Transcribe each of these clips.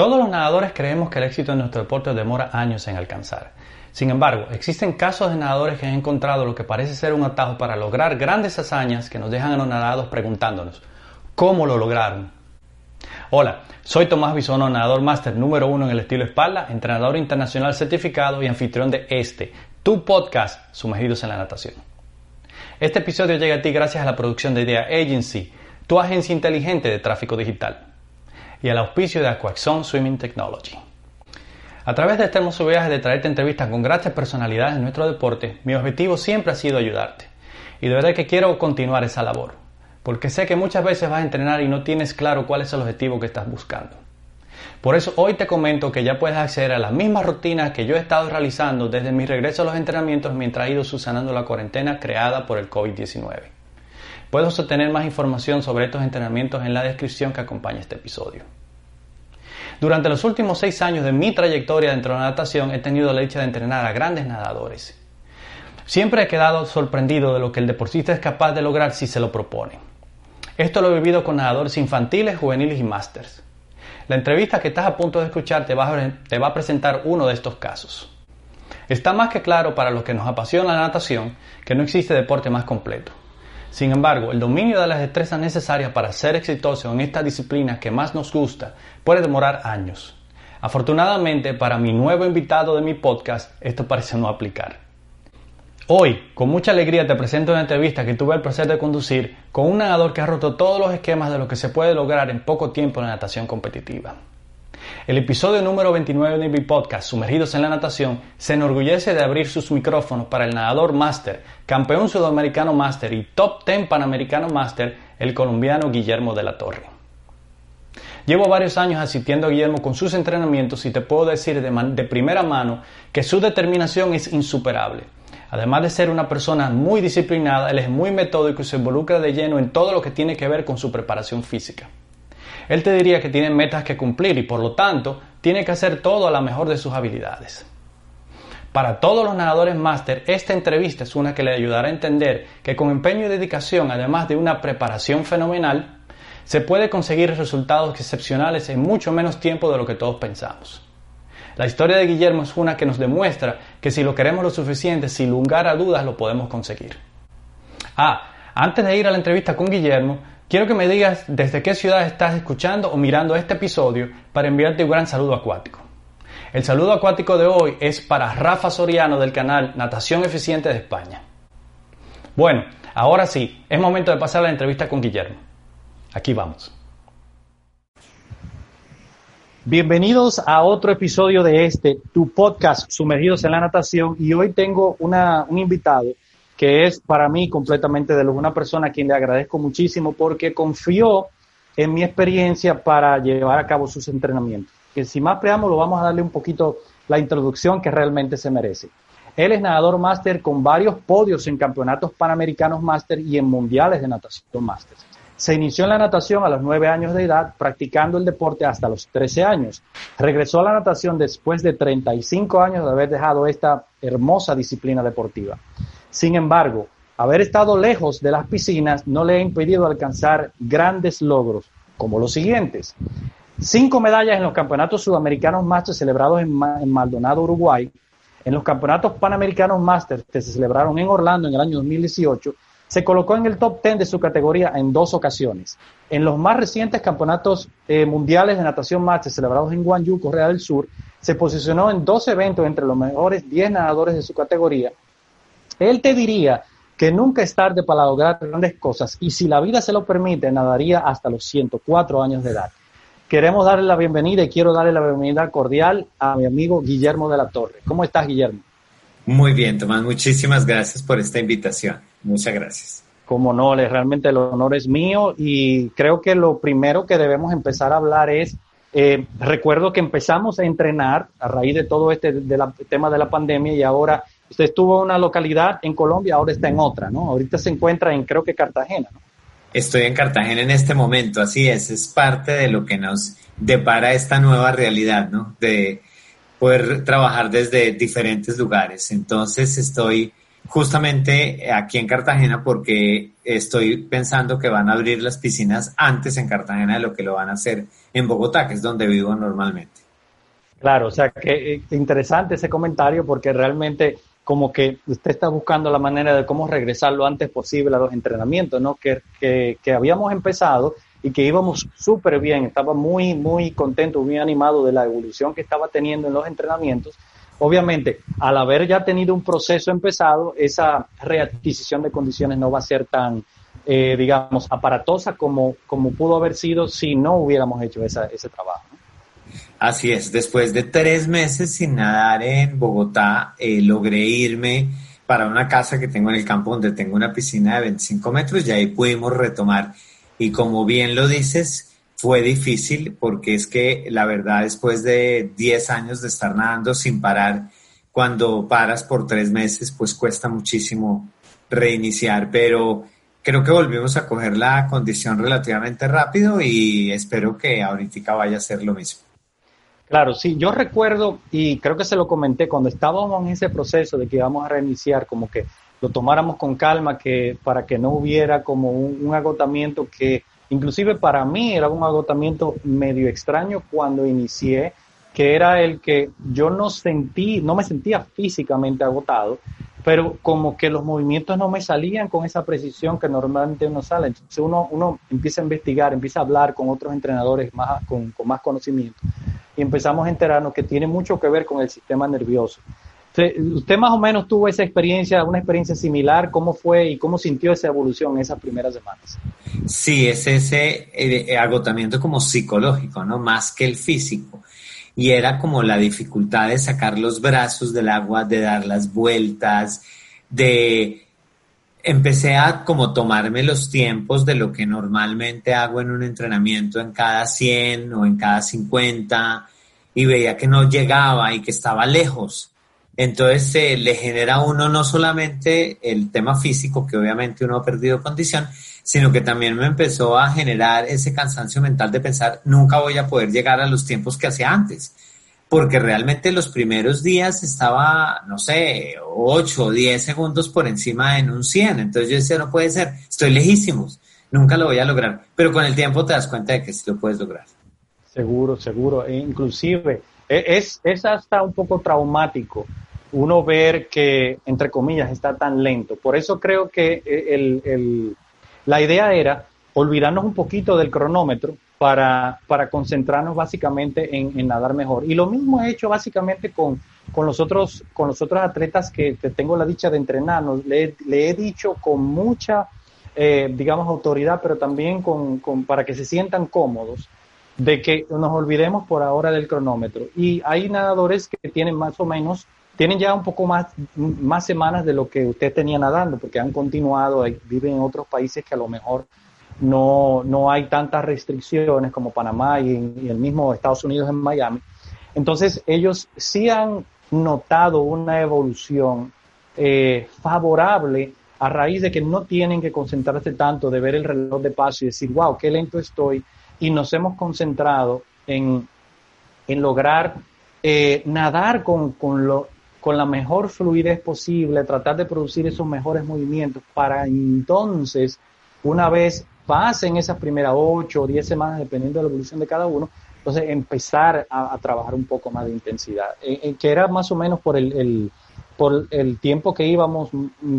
Todos los nadadores creemos que el éxito en nuestro deporte demora años en alcanzar. Sin embargo, existen casos de nadadores que han encontrado lo que parece ser un atajo para lograr grandes hazañas que nos dejan a los nadados preguntándonos, ¿cómo lo lograron? Hola, soy Tomás Bisono, nadador máster número uno en el estilo espalda, entrenador internacional certificado y anfitrión de este, tu podcast, Sumergidos en la Natación. Este episodio llega a ti gracias a la producción de Idea Agency, tu agencia inteligente de tráfico digital y al auspicio de Aquaxon Swimming Technology. A través de este hermoso viaje de traerte entrevistas con grandes personalidades de nuestro deporte, mi objetivo siempre ha sido ayudarte. Y de verdad que quiero continuar esa labor, porque sé que muchas veces vas a entrenar y no tienes claro cuál es el objetivo que estás buscando. Por eso hoy te comento que ya puedes acceder a las mismas rutinas que yo he estado realizando desde mi regreso a los entrenamientos mientras he ido subsanando la cuarentena creada por el COVID-19. Puedes obtener más información sobre estos entrenamientos en la descripción que acompaña este episodio. Durante los últimos seis años de mi trayectoria dentro de la natación he tenido la dicha de entrenar a grandes nadadores. Siempre he quedado sorprendido de lo que el deportista es capaz de lograr si se lo propone. Esto lo he vivido con nadadores infantiles, juveniles y másters. La entrevista que estás a punto de escuchar te va a presentar uno de estos casos. Está más que claro para los que nos apasiona la natación que no existe deporte más completo. Sin embargo, el dominio de las destrezas necesarias para ser exitoso en esta disciplina que más nos gusta puede demorar años. Afortunadamente, para mi nuevo invitado de mi podcast, esto parece no aplicar. Hoy, con mucha alegría, te presento una entrevista que tuve el placer de conducir con un nadador que ha roto todos los esquemas de lo que se puede lograr en poco tiempo en la natación competitiva. El episodio número 29 de mi podcast, Sumergidos en la Natación, se enorgullece de abrir sus micrófonos para el nadador máster, campeón sudamericano máster y top 10 panamericano máster, el colombiano Guillermo de la Torre. Llevo varios años asistiendo a Guillermo con sus entrenamientos y te puedo decir de, de primera mano que su determinación es insuperable. Además de ser una persona muy disciplinada, él es muy metódico y se involucra de lleno en todo lo que tiene que ver con su preparación física. Él te diría que tiene metas que cumplir y por lo tanto tiene que hacer todo a la mejor de sus habilidades. Para todos los nadadores máster, esta entrevista es una que le ayudará a entender que con empeño y dedicación, además de una preparación fenomenal, se puede conseguir resultados excepcionales en mucho menos tiempo de lo que todos pensamos. La historia de Guillermo es una que nos demuestra que si lo queremos lo suficiente, sin lugar a dudas lo podemos conseguir. Ah, antes de ir a la entrevista con Guillermo, Quiero que me digas desde qué ciudad estás escuchando o mirando este episodio para enviarte un gran saludo acuático. El saludo acuático de hoy es para Rafa Soriano del canal Natación Eficiente de España. Bueno, ahora sí, es momento de pasar a la entrevista con Guillermo. Aquí vamos. Bienvenidos a otro episodio de este, tu podcast Sumergidos en la Natación y hoy tengo una, un invitado que es para mí completamente de una persona a quien le agradezco muchísimo porque confió en mi experiencia para llevar a cabo sus entrenamientos. Que sin más preámbulo vamos a darle un poquito la introducción que realmente se merece. Él es nadador máster con varios podios en campeonatos panamericanos máster y en mundiales de natación máster. Se inició en la natación a los nueve años de edad, practicando el deporte hasta los 13 años. Regresó a la natación después de 35 años de haber dejado esta hermosa disciplina deportiva. Sin embargo, haber estado lejos de las piscinas no le ha impedido alcanzar grandes logros, como los siguientes. Cinco medallas en los campeonatos sudamericanos máster celebrados en, Maldonado, Uruguay. En los campeonatos panamericanos máster que se celebraron en Orlando en el año 2018, se colocó en el top 10 de su categoría en dos ocasiones. En los más recientes campeonatos eh, mundiales de natación máster celebrados en Guangzhou, Corea del Sur, se posicionó en dos eventos entre los mejores 10 nadadores de su categoría él te diría que nunca es tarde para lograr grandes cosas y si la vida se lo permite, nadaría hasta los 104 años de edad. Queremos darle la bienvenida y quiero darle la bienvenida cordial a mi amigo Guillermo de la Torre. ¿Cómo estás, Guillermo? Muy bien, Tomás. Muchísimas gracias por esta invitación. Muchas gracias. Como no, realmente el honor es mío y creo que lo primero que debemos empezar a hablar es, eh, recuerdo que empezamos a entrenar a raíz de todo este tema de la pandemia y ahora Usted estuvo en una localidad en Colombia, ahora está en otra, ¿no? Ahorita se encuentra en, creo que Cartagena, ¿no? Estoy en Cartagena en este momento, así es, es parte de lo que nos depara esta nueva realidad, ¿no? De poder trabajar desde diferentes lugares. Entonces estoy justamente aquí en Cartagena porque estoy pensando que van a abrir las piscinas antes en Cartagena de lo que lo van a hacer en Bogotá, que es donde vivo normalmente. Claro, o sea, que eh, interesante ese comentario porque realmente como que usted está buscando la manera de cómo regresar lo antes posible a los entrenamientos, ¿no? Que, que, que habíamos empezado y que íbamos súper bien, estaba muy, muy contento, muy animado de la evolución que estaba teniendo en los entrenamientos. Obviamente, al haber ya tenido un proceso empezado, esa readquisición de condiciones no va a ser tan, eh, digamos, aparatosa como, como pudo haber sido si no hubiéramos hecho esa, ese trabajo. Así es, después de tres meses sin nadar en Bogotá, eh, logré irme para una casa que tengo en el campo donde tengo una piscina de 25 metros y ahí pudimos retomar. Y como bien lo dices, fue difícil porque es que la verdad después de 10 años de estar nadando sin parar, cuando paras por tres meses, pues cuesta muchísimo reiniciar, pero creo que volvimos a coger la condición relativamente rápido y espero que ahorita vaya a ser lo mismo. Claro, sí, yo recuerdo y creo que se lo comenté cuando estábamos en ese proceso de que íbamos a reiniciar, como que lo tomáramos con calma, que para que no hubiera como un, agotamiento que inclusive para mí era un agotamiento medio extraño cuando inicié, que era el que yo no sentí, no me sentía físicamente agotado, pero como que los movimientos no me salían con esa precisión que normalmente uno sale. Entonces uno, uno empieza a investigar, empieza a hablar con otros entrenadores más, con, con más conocimiento y empezamos a enterarnos que tiene mucho que ver con el sistema nervioso. Usted más o menos tuvo esa experiencia, una experiencia similar, ¿cómo fue y cómo sintió esa evolución esas primeras semanas? Sí, es ese eh, agotamiento como psicológico, ¿no? Más que el físico. Y era como la dificultad de sacar los brazos del agua, de dar las vueltas, de empecé a como tomarme los tiempos de lo que normalmente hago en un entrenamiento en cada 100 o en cada 50 y veía que no llegaba y que estaba lejos. Entonces se le genera a uno no solamente el tema físico, que obviamente uno ha perdido condición, sino que también me empezó a generar ese cansancio mental de pensar, nunca voy a poder llegar a los tiempos que hacía antes porque realmente los primeros días estaba, no sé, 8 o 10 segundos por encima en un 100. Entonces yo decía, no puede ser, estoy lejísimos, nunca lo voy a lograr. Pero con el tiempo te das cuenta de que sí lo puedes lograr. Seguro, seguro. E inclusive e, es, es hasta un poco traumático uno ver que, entre comillas, está tan lento. Por eso creo que el, el, la idea era olvidarnos un poquito del cronómetro para, para concentrarnos básicamente en, nadar mejor. Y lo mismo he hecho básicamente con, con, los, otros, con los otros atletas que, tengo la dicha de entrenarnos. Le, le he dicho con mucha, eh, digamos, autoridad, pero también con, con, para que se sientan cómodos, de que nos olvidemos por ahora del cronómetro. Y hay nadadores que tienen más o menos tienen ya un poco más, más semanas de lo que usted tenía nadando, porque han continuado, viven en otros países que a lo mejor no, no hay tantas restricciones como Panamá y, el mismo Estados Unidos en Miami. Entonces ellos sí han notado una evolución eh, favorable a raíz de que no tienen que concentrarse tanto de ver el reloj de paso y decir, wow, qué lento estoy. Y nos hemos concentrado en, en lograr eh, nadar con, con, lo, con la mejor fluidez posible, tratar de producir esos mejores movimientos para entonces, una vez pasen esas primeras ocho o diez semanas, dependiendo de la evolución de cada uno, entonces empezar a, trabajar un poco más de intensidad, que era más o menos por el, por el tiempo que íbamos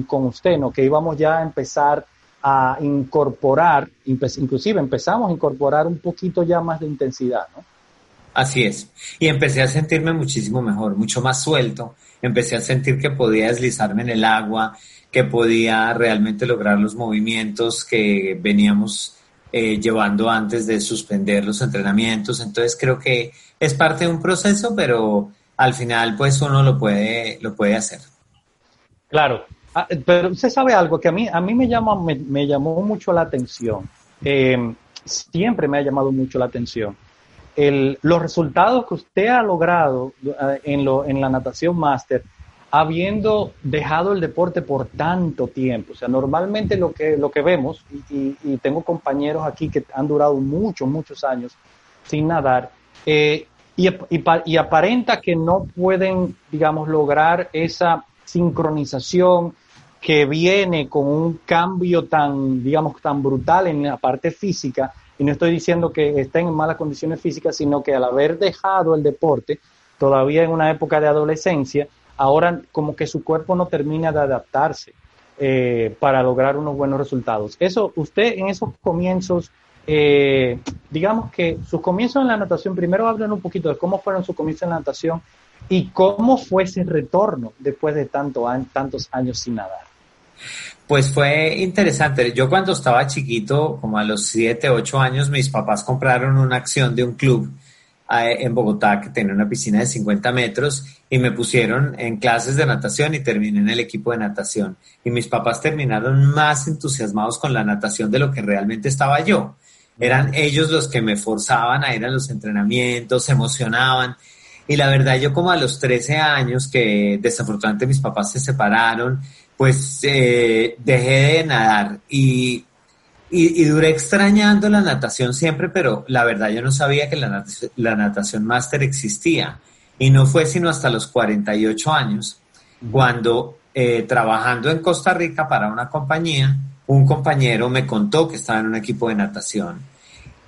con usted, ¿no? que íbamos ya a empezar a incorporar, inclusive empezamos a incorporar un poquito ya más de intensidad, ¿no? Así es. Y empecé a sentirme muchísimo mejor, mucho más suelto. Empecé a sentir que podía deslizarme en el agua, que podía realmente lograr los movimientos que veníamos eh, llevando antes de suspender los entrenamientos. Entonces creo que es parte de un proceso, pero al final pues uno lo puede, lo puede hacer. Claro, ah, pero usted sabe algo que a mí, a mí me, llama, me, llamó mucho la atención. Eh, siempre me ha llamado mucho la atención. El, los resultados que usted ha logrado eh, en, lo, en la natación máster habiendo dejado el deporte por tanto tiempo. O sea, normalmente lo que, lo que vemos, y, tengo compañeros aquí que han durado muchos, muchos años sin nadar, eh, y, y, aparenta que no pueden, digamos, lograr esa sincronización que viene con un cambio tan, digamos, tan brutal en la parte física, y no estoy diciendo que estén en malas condiciones físicas, sino que al haber dejado el deporte, todavía en una época de adolescencia, ahora como que su cuerpo no termina de adaptarse eh, para lograr unos buenos resultados. Eso, usted en esos comienzos, eh, digamos que sus comienzos en la natación, primero hablen un poquito de cómo fueron sus comienzos en la natación y cómo fue ese retorno después de tanto, tantos años sin nadar. Pues fue interesante. Yo cuando estaba chiquito, como a los 7, 8 años, mis papás compraron una acción de un club eh, en Bogotá que tenía una piscina de 50 metros y me pusieron en clases de natación y terminé en el equipo de natación. Y mis papás terminaron más entusiasmados con la natación de lo que realmente estaba yo. Eran ellos los que me forzaban a ir a los entrenamientos, se emocionaban. Y la verdad, yo como a los 13 años, que desafortunadamente mis papás se separaron, pues eh, dejé de nadar y, y, duré extrañando la natación siempre, pero la verdad yo no sabía que la, natación, la natación máster existía. Y no fue sino hasta los 48 años, cuando eh, trabajando en Costa Rica para una compañía, un compañero me contó que estaba en un equipo de natación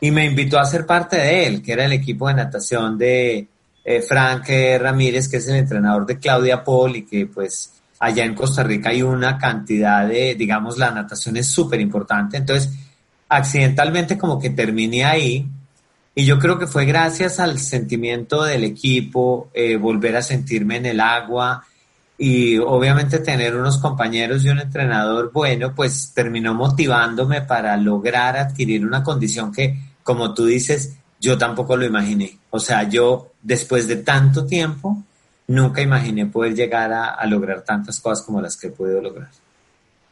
y me invitó a ser parte de él, que era el equipo de natación de eh, Frank Ramírez, que es el entrenador de Claudia Paul y que pues allá en Costa Rica hay una cantidad de, digamos, la natación es súper importante. Entonces, accidentalmente como que terminé ahí y yo creo que fue gracias al sentimiento del equipo, eh, volver a sentirme en el agua y obviamente tener unos compañeros y un entrenador bueno, pues terminó motivándome para lograr adquirir una condición que, como tú dices, yo tampoco lo imaginé. O sea, yo después de tanto tiempo, nunca imaginé poder llegar a, lograr tantas cosas como las que he podido lograr.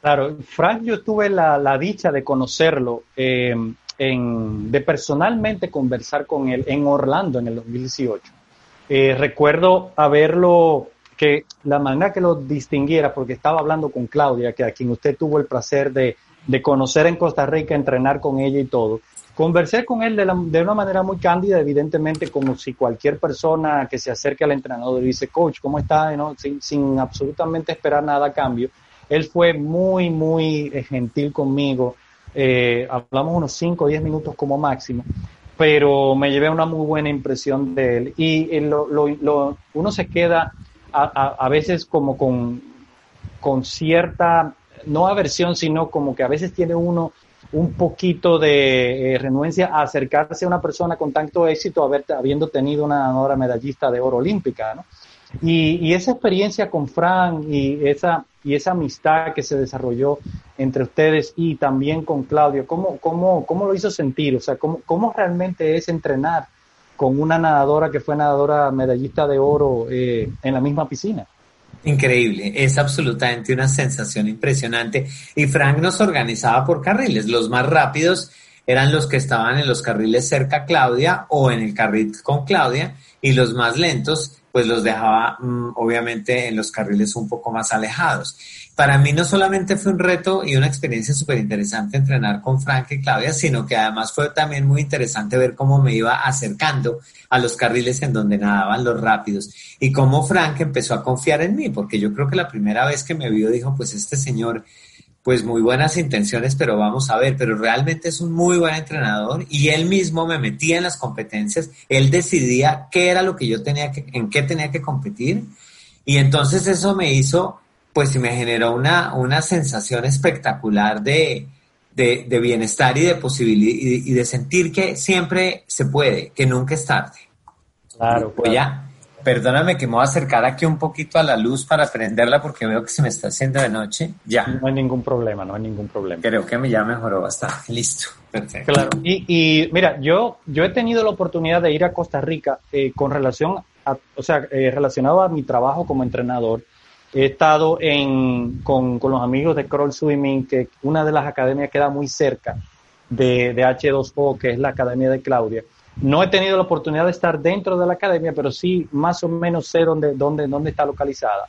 Claro, Frank, yo tuve la, dicha de conocerlo, eh, en, de personalmente conversar con él en Orlando en el 2018. Eh, recuerdo haberlo, que la manera que lo distinguiera, porque estaba hablando con Claudia, que a quien usted tuvo el placer de, de conocer en Costa Rica, entrenar con ella y todo. Conversé con él de, una manera muy cándida, evidentemente como si cualquier persona que se acerque al entrenador y dice, coach, ¿cómo está? ¿No? Sin, absolutamente esperar nada a cambio. Él fue muy, muy eh, gentil conmigo. Eh, hablamos unos 5 o 10 minutos como máximo, pero me llevé una muy buena impresión de él. Y eh, uno se queda a, a, a veces como con, con cierta, no aversión, sino como que a veces tiene uno un poquito de eh, renuencia a acercarse a una persona con tanto éxito, habiendo tenido una ganadora medallista de oro olímpica, ¿no? Y, y, esa experiencia con Fran y esa, y esa amistad que se desarrolló entre ustedes y también con Claudio, ¿cómo, cómo, cómo lo hizo sentir? O sea, ¿cómo, ¿cómo realmente es entrenar con una nadadora que fue nadadora medallista de oro eh, en la misma piscina? Increíble, es absolutamente una sensación impresionante. Y Frank nos organizaba por carriles. Los más rápidos eran los que estaban en los carriles cerca a Claudia o en el carril con Claudia y los más lentos pues los dejaba mm, obviamente en los carriles un poco más alejados. Para mí no solamente fue un reto y una experiencia súper interesante entrenar con Frank y Claudia, sino que además fue también muy interesante ver cómo me iba acercando a los carriles en donde nadaban los rápidos y cómo Frank empezó a confiar en mí, porque yo creo que la primera vez que me vio dijo, pues este señor pues muy buenas intenciones, pero vamos a ver, pero realmente es un muy buen entrenador y él mismo me metía en las competencias, él decidía qué era lo que yo tenía que, en qué tenía que competir. Y entonces eso me hizo, pues me generó una, una sensación espectacular de, de, bienestar y de posibilidad y, de sentir que siempre se puede, que nunca es tarde. Claro, pues ya Perdóname que me voy a acercar aquí un poquito a la luz para prenderla porque veo que se me está haciendo de noche. Ya. No hay ningún problema, no hay ningún problema. Creo que me ya mejoró bastante. Listo. Perfecto. Claro. Y, y, mira, yo, yo he tenido la oportunidad de ir a Costa Rica eh, con relación a, o sea, eh, relacionado a mi trabajo como entrenador. He estado en, con, con los amigos de Crawl Swimming, que una de las academias queda muy cerca de, de H2O, que es la academia de Claudia. No he tenido la oportunidad de estar dentro de la academia, pero sí más o menos sé dónde, dónde, dónde está localizada.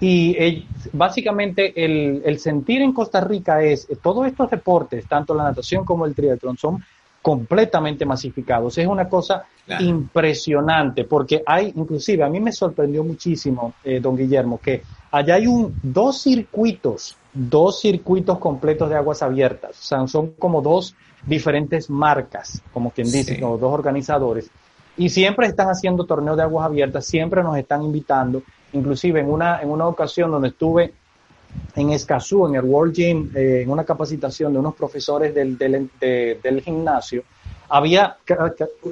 Y eh, básicamente el, el, sentir en Costa Rica es, eh, todos estos deportes, tanto la natación como el triatlón, son completamente masificados. Es una cosa impresionante, porque hay, inclusive, a mí me sorprendió muchísimo, eh, don Guillermo, que allá hay un, dos circuitos dos circuitos completos de aguas abiertas. O sea, son como dos diferentes marcas, como quien dice, o dos organizadores. Y siempre están haciendo torneos de aguas abiertas, siempre nos están invitando. Inclusive en una, en una ocasión donde estuve en Escazú, en el World Gym, eh, en una capacitación de unos profesores del, del, del gimnasio, había,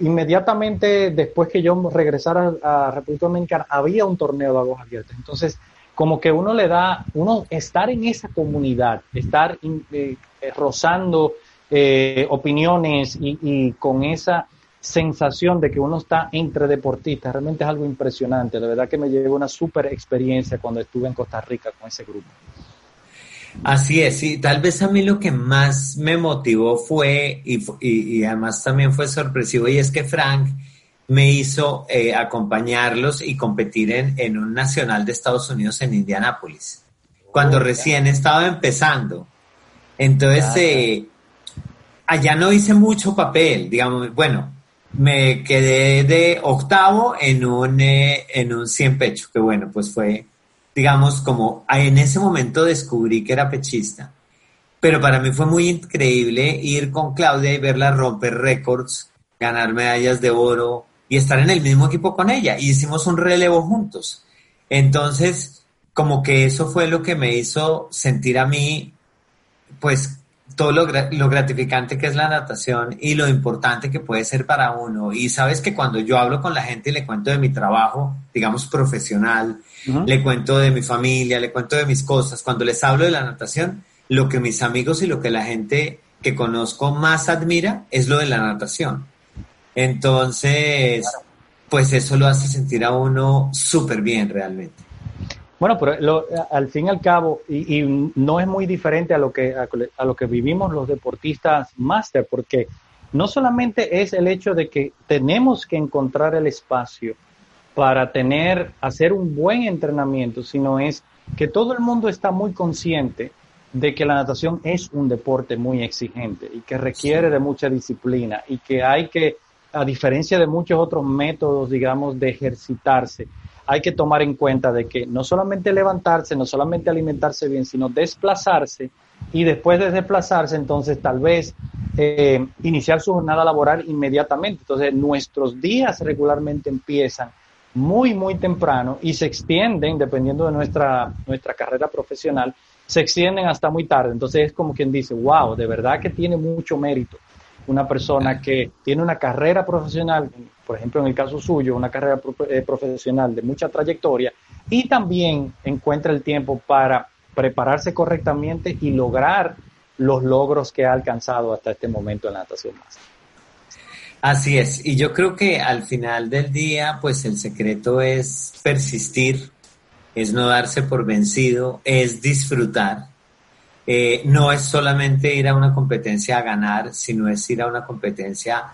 inmediatamente después que yo regresara a República Dominicana, había un torneo de aguas abiertas. Entonces, como que uno le da, uno estar en esa comunidad, estar eh, rozando eh, opiniones y, y, con esa sensación de que uno está entre deportistas, realmente es algo impresionante. La verdad que me llevó una súper experiencia cuando estuve en Costa Rica con ese grupo. Así es, y tal vez a mí lo que más me motivó fue, y, y, además también fue sorpresivo, y es que Frank me hizo eh, acompañarlos y competir en, en, un nacional de Estados Unidos en Indianápolis, cuando oh, recién estaba empezando. Entonces, eh, allá no hice mucho papel, digamos, bueno, me quedé de octavo en un, eh, en un 100 pecho, que bueno, pues fue digamos, como en ese momento descubrí que era pechista. Pero para mí fue muy increíble ir con Claudia y verla romper récords, ganar medallas de oro y estar en el mismo equipo con ella. Y hicimos un relevo juntos. Entonces, como que eso fue lo que me hizo sentir a mí, pues, todo lo, lo, gratificante que es la natación y lo importante que puede ser para uno. Y sabes que cuando yo hablo con la gente y le cuento de mi trabajo, digamos, profesional, le cuento de mi familia, le cuento de mis cosas. Cuando les hablo de la natación, lo que mis amigos y lo que la gente que conozco más admira es lo de la natación. Entonces, pues eso lo hace sentir a uno súper bien realmente. Bueno, pero al fin y al cabo, y, no es muy diferente a lo que a, lo que vivimos los deportistas máster, porque no solamente es el hecho de que tenemos que encontrar el espacio para tener, hacer un buen entrenamiento, sino es que todo el mundo está muy consciente de que la natación es un deporte muy exigente y que requiere de mucha disciplina y que hay que, a diferencia de muchos otros métodos, digamos, de ejercitarse, hay que tomar en cuenta de que no solamente levantarse, no solamente alimentarse bien, sino desplazarse y después de desplazarse, entonces tal vez eh, iniciar su jornada laboral inmediatamente. Entonces nuestros días regularmente empiezan muy, muy temprano y se extienden, dependiendo de nuestra, nuestra carrera profesional, se extienden hasta muy tarde. Entonces es como quien dice, wow, de verdad que tiene mucho mérito una persona que tiene una carrera profesional, por ejemplo en el caso suyo, una carrera eh, profesional de mucha trayectoria y también encuentra el tiempo para prepararse correctamente y lograr los logros que ha alcanzado hasta este momento en la natación más. Así es, y yo creo que al final del día, pues el secreto es persistir, es no darse por vencido, es disfrutar. Eh, no es solamente ir a una competencia a ganar, sino es ir a una competencia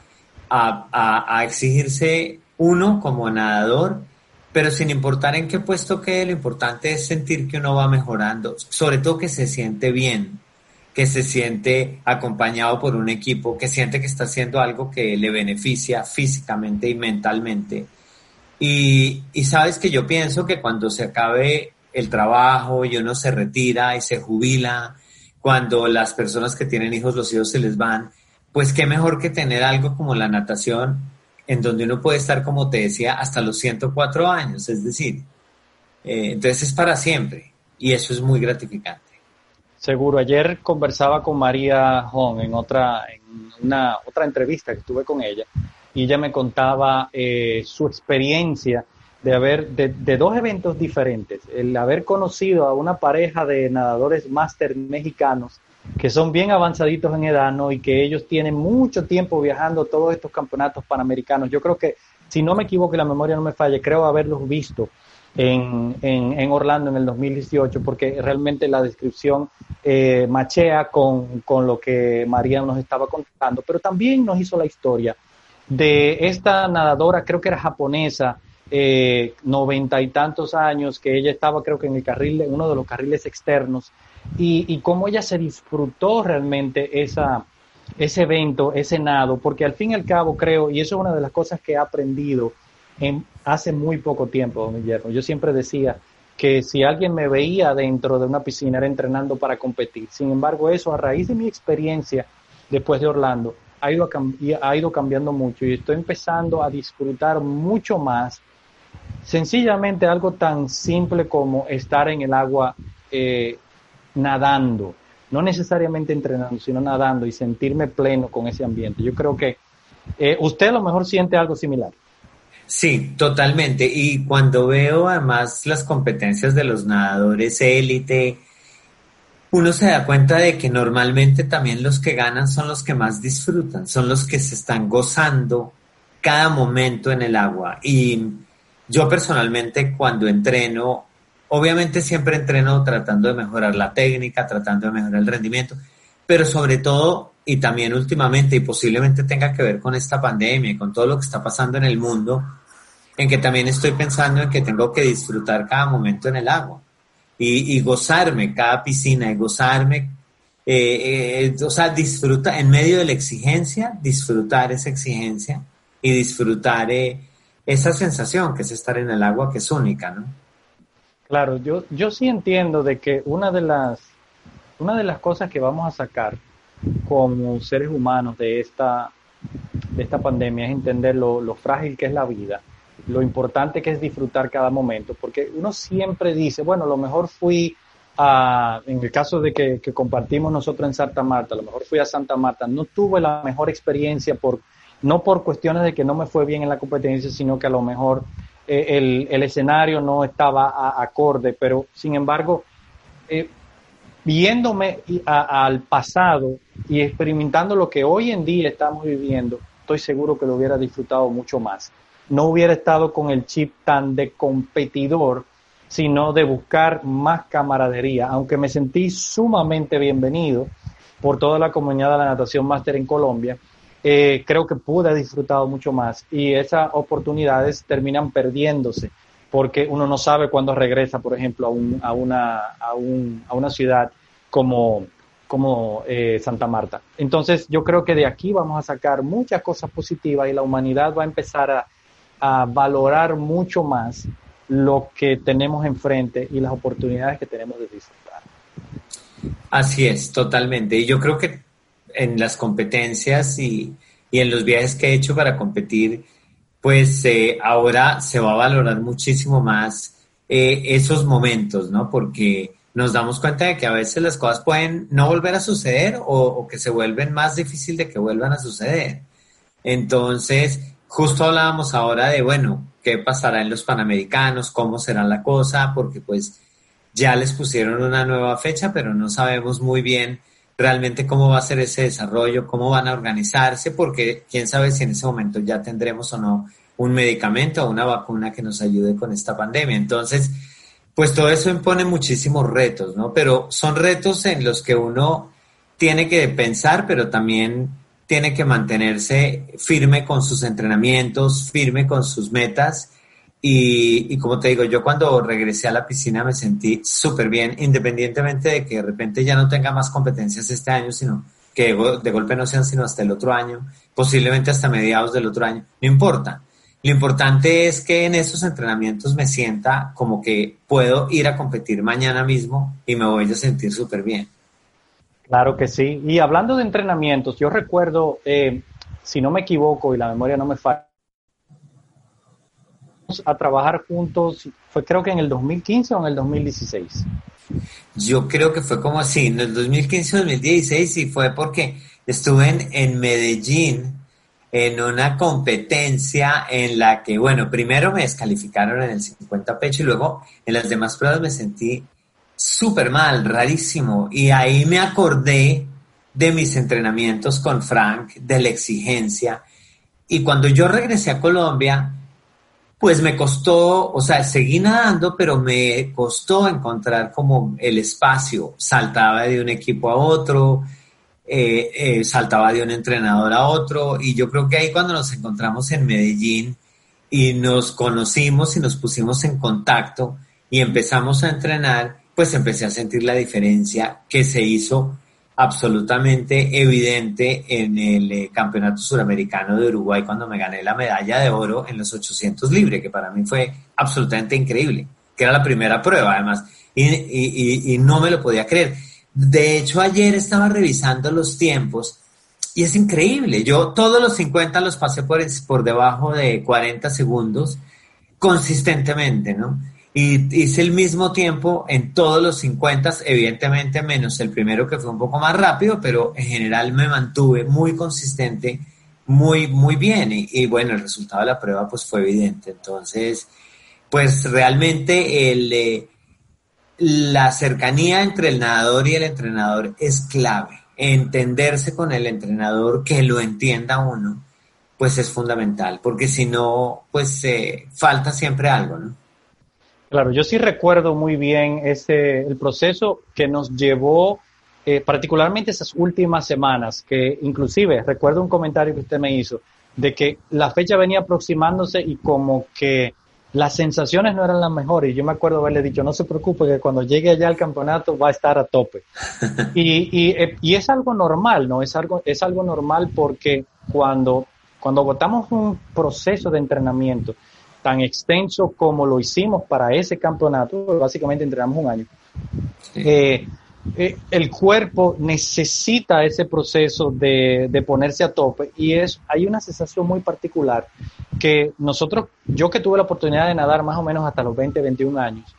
a, exigirse uno como nadador, pero sin importar en qué puesto quede, lo importante es sentir que uno va mejorando, sobre todo que se siente bien, que se siente acompañado por un equipo, que siente que está haciendo algo que le beneficia físicamente y mentalmente. Y, y sabes que yo pienso que cuando se acabe el trabajo y uno se retira y se jubila, cuando las personas que tienen hijos, los hijos se les van, pues qué mejor que tener algo como la natación, en donde uno puede estar, como te decía, hasta los 104 años, es decir, eh, entonces es para siempre y eso es muy gratificante. Seguro. Ayer conversaba con María Hong en otra, en una otra entrevista que tuve con ella y ella me contaba eh, su experiencia de haber, de, de, dos eventos diferentes. El haber conocido a una pareja de nadadores máster mexicanos que son bien avanzaditos en edad, ¿no? Y que ellos tienen mucho tiempo viajando todos estos campeonatos panamericanos. Yo creo que, si no me equivoco y la memoria no me falle, creo haberlos visto en, en, Orlando en el 2018, porque realmente la descripción eh, machea con, con, lo que María nos estaba contando, pero también nos hizo la historia de esta nadadora, creo que era japonesa, eh, noventa y tantos años, que ella estaba creo que en el carril, en uno de los carriles externos, y, cómo ella se disfrutó realmente esa, ese evento, ese nado, porque al fin y al cabo creo, y eso es una de las cosas que he aprendido en, hace muy poco tiempo, don Guillermo. Yo siempre decía que si alguien me veía dentro de una piscina era entrenando para competir. Sin embargo, eso a raíz de mi experiencia después de Orlando ha ido, ha ido cambiando mucho y estoy empezando a disfrutar mucho más sencillamente algo tan simple como estar en el agua eh, nadando, no necesariamente entrenando, sino nadando y sentirme pleno con ese ambiente. Yo creo que eh, usted a lo mejor siente algo similar. Sí, totalmente. Y cuando veo además las competencias de los nadadores élite, uno se da cuenta de que normalmente también los que ganan son los que más disfrutan, son los que se están gozando cada momento en el agua. Y yo personalmente cuando entreno, obviamente siempre entreno tratando de mejorar la técnica, tratando de mejorar el rendimiento, pero sobre todo y también últimamente y posiblemente tenga que ver con esta pandemia y con todo lo que está pasando en el mundo, en que también estoy pensando en que tengo que disfrutar cada momento en el agua y, gozarme cada piscina y gozarme, eh, eh, o sea, disfruta en medio de la exigencia, disfrutar esa exigencia y disfrutar eh, esa sensación que es estar en el agua que es única, ¿no? Claro, yo, yo sí entiendo de que una de las una de las cosas que vamos a sacar como seres humanos de esta, de esta pandemia es entender lo, lo frágil que es la vida, lo importante que es disfrutar cada momento, porque uno siempre dice, bueno, lo mejor fui a, en el caso de que, que, compartimos nosotros en Santa Marta, a lo mejor fui a Santa Marta, no tuve la mejor experiencia por, no por cuestiones de que no me fue bien en la competencia, sino que a lo mejor eh, el, escenario no estaba acorde, pero sin embargo, eh, viéndome al pasado y experimentando lo que hoy en día estamos viviendo, estoy seguro que lo hubiera disfrutado mucho más. No hubiera estado con el chip tan de competidor, sino de buscar más camaradería, aunque me sentí sumamente bienvenido por toda la comunidad de la natación máster en Colombia. Eh, creo que pude haber disfrutado mucho más y esas oportunidades terminan perdiéndose porque uno no sabe cuándo regresa, por ejemplo, a, un, a, una, a, un, a una ciudad como, como eh, Santa Marta. Entonces, yo creo que de aquí vamos a sacar muchas cosas positivas y la humanidad va a empezar a, a valorar mucho más lo que tenemos enfrente y las oportunidades que tenemos de disfrutar. Así es, totalmente. Y yo creo que en las competencias y, y en los viajes que he hecho para competir, pues eh, ahora se va a valorar muchísimo más eh, esos momentos, ¿no? Porque nos damos cuenta de que a veces las cosas pueden no volver a suceder o, que se vuelven más difícil de que vuelvan a suceder. Entonces, justo hablábamos ahora de, bueno, qué pasará en los Panamericanos, cómo será la cosa, porque pues ya les pusieron una nueva fecha, pero no sabemos muy bien realmente cómo va a ser ese desarrollo, cómo van a organizarse, porque quién sabe si en ese momento ya tendremos o no un medicamento o una vacuna que nos ayude con esta pandemia. Entonces, pues todo eso impone muchísimos retos, ¿no? Pero son retos en los que uno tiene que pensar, pero también tiene que mantenerse firme con sus entrenamientos, firme con sus metas y, como te digo, yo cuando regresé a la piscina me sentí súper bien, independientemente de que de repente ya no tenga más competencias este año, sino que de golpe no sean sino hasta el otro año, posiblemente hasta mediados del otro año, no importa. Lo importante es que en esos entrenamientos me sienta como que puedo ir a competir mañana mismo y me voy a sentir súper bien. Claro que sí. Y hablando de entrenamientos, yo recuerdo, eh, si no me equivoco y la memoria no me falla, a trabajar juntos, fue creo que en el 2015 o en el 2016. Yo creo que fue como así, en el 2015 o 2016 y fue porque estuve en, en Medellín en una competencia en la que, bueno, primero me descalificaron en el 50 pecho y luego en las demás pruebas me sentí súper mal, rarísimo. Y ahí me acordé de mis entrenamientos con Frank, de la exigencia. Y cuando yo regresé a Colombia, pues me costó, o sea, seguí nadando, pero me costó encontrar como el espacio. Saltaba de un equipo a otro, eh, eh, saltaba de un entrenador a otro, y yo creo que ahí cuando nos encontramos en Medellín y nos conocimos y nos pusimos en contacto y empezamos a entrenar, pues empecé a sentir la diferencia que se hizo absolutamente evidente en el eh, Campeonato Suramericano de Uruguay cuando me gané la medalla de oro en los 800 libres, que para mí fue absolutamente increíble. que era la primera prueba además, y, y no me lo podía creer. De hecho, ayer estaba revisando los tiempos y es increíble. Yo todos los 50 los pasé por, por debajo de 40 segundos consistentemente, ¿no? Y hice el mismo tiempo en todos los 50, evidentemente menos el primero que fue un poco más rápido, pero en general me mantuve muy consistente, muy, muy bien. Y, bueno, el resultado de la prueba pues fue evidente. Entonces, pues realmente el, eh, la cercanía entre el nadador y el entrenador es clave. Entenderse con el entrenador, que lo entienda uno, pues es fundamental, porque si no, pues eh, falta siempre algo, ¿no? Claro, yo sí recuerdo muy bien ese, el proceso que nos llevó, eh, particularmente esas últimas semanas, que inclusive recuerdo un comentario que usted me hizo, de que la fecha venía aproximándose y como que las sensaciones no eran las mejores. Y yo me acuerdo haberle dicho, no se preocupe, que cuando llegue allá al campeonato va a estar a tope. y, y, eh, y, es algo normal, ¿no? Es algo, es algo normal porque cuando, cuando agotamos un proceso de entrenamiento, tan extenso como lo hicimos para ese campeonato, básicamente entrenamos un año, eh, eh, el cuerpo necesita ese proceso de, de, ponerse a tope y es, hay una sensación muy particular que nosotros, yo que tuve la oportunidad de nadar más o menos hasta los 20, 21 años,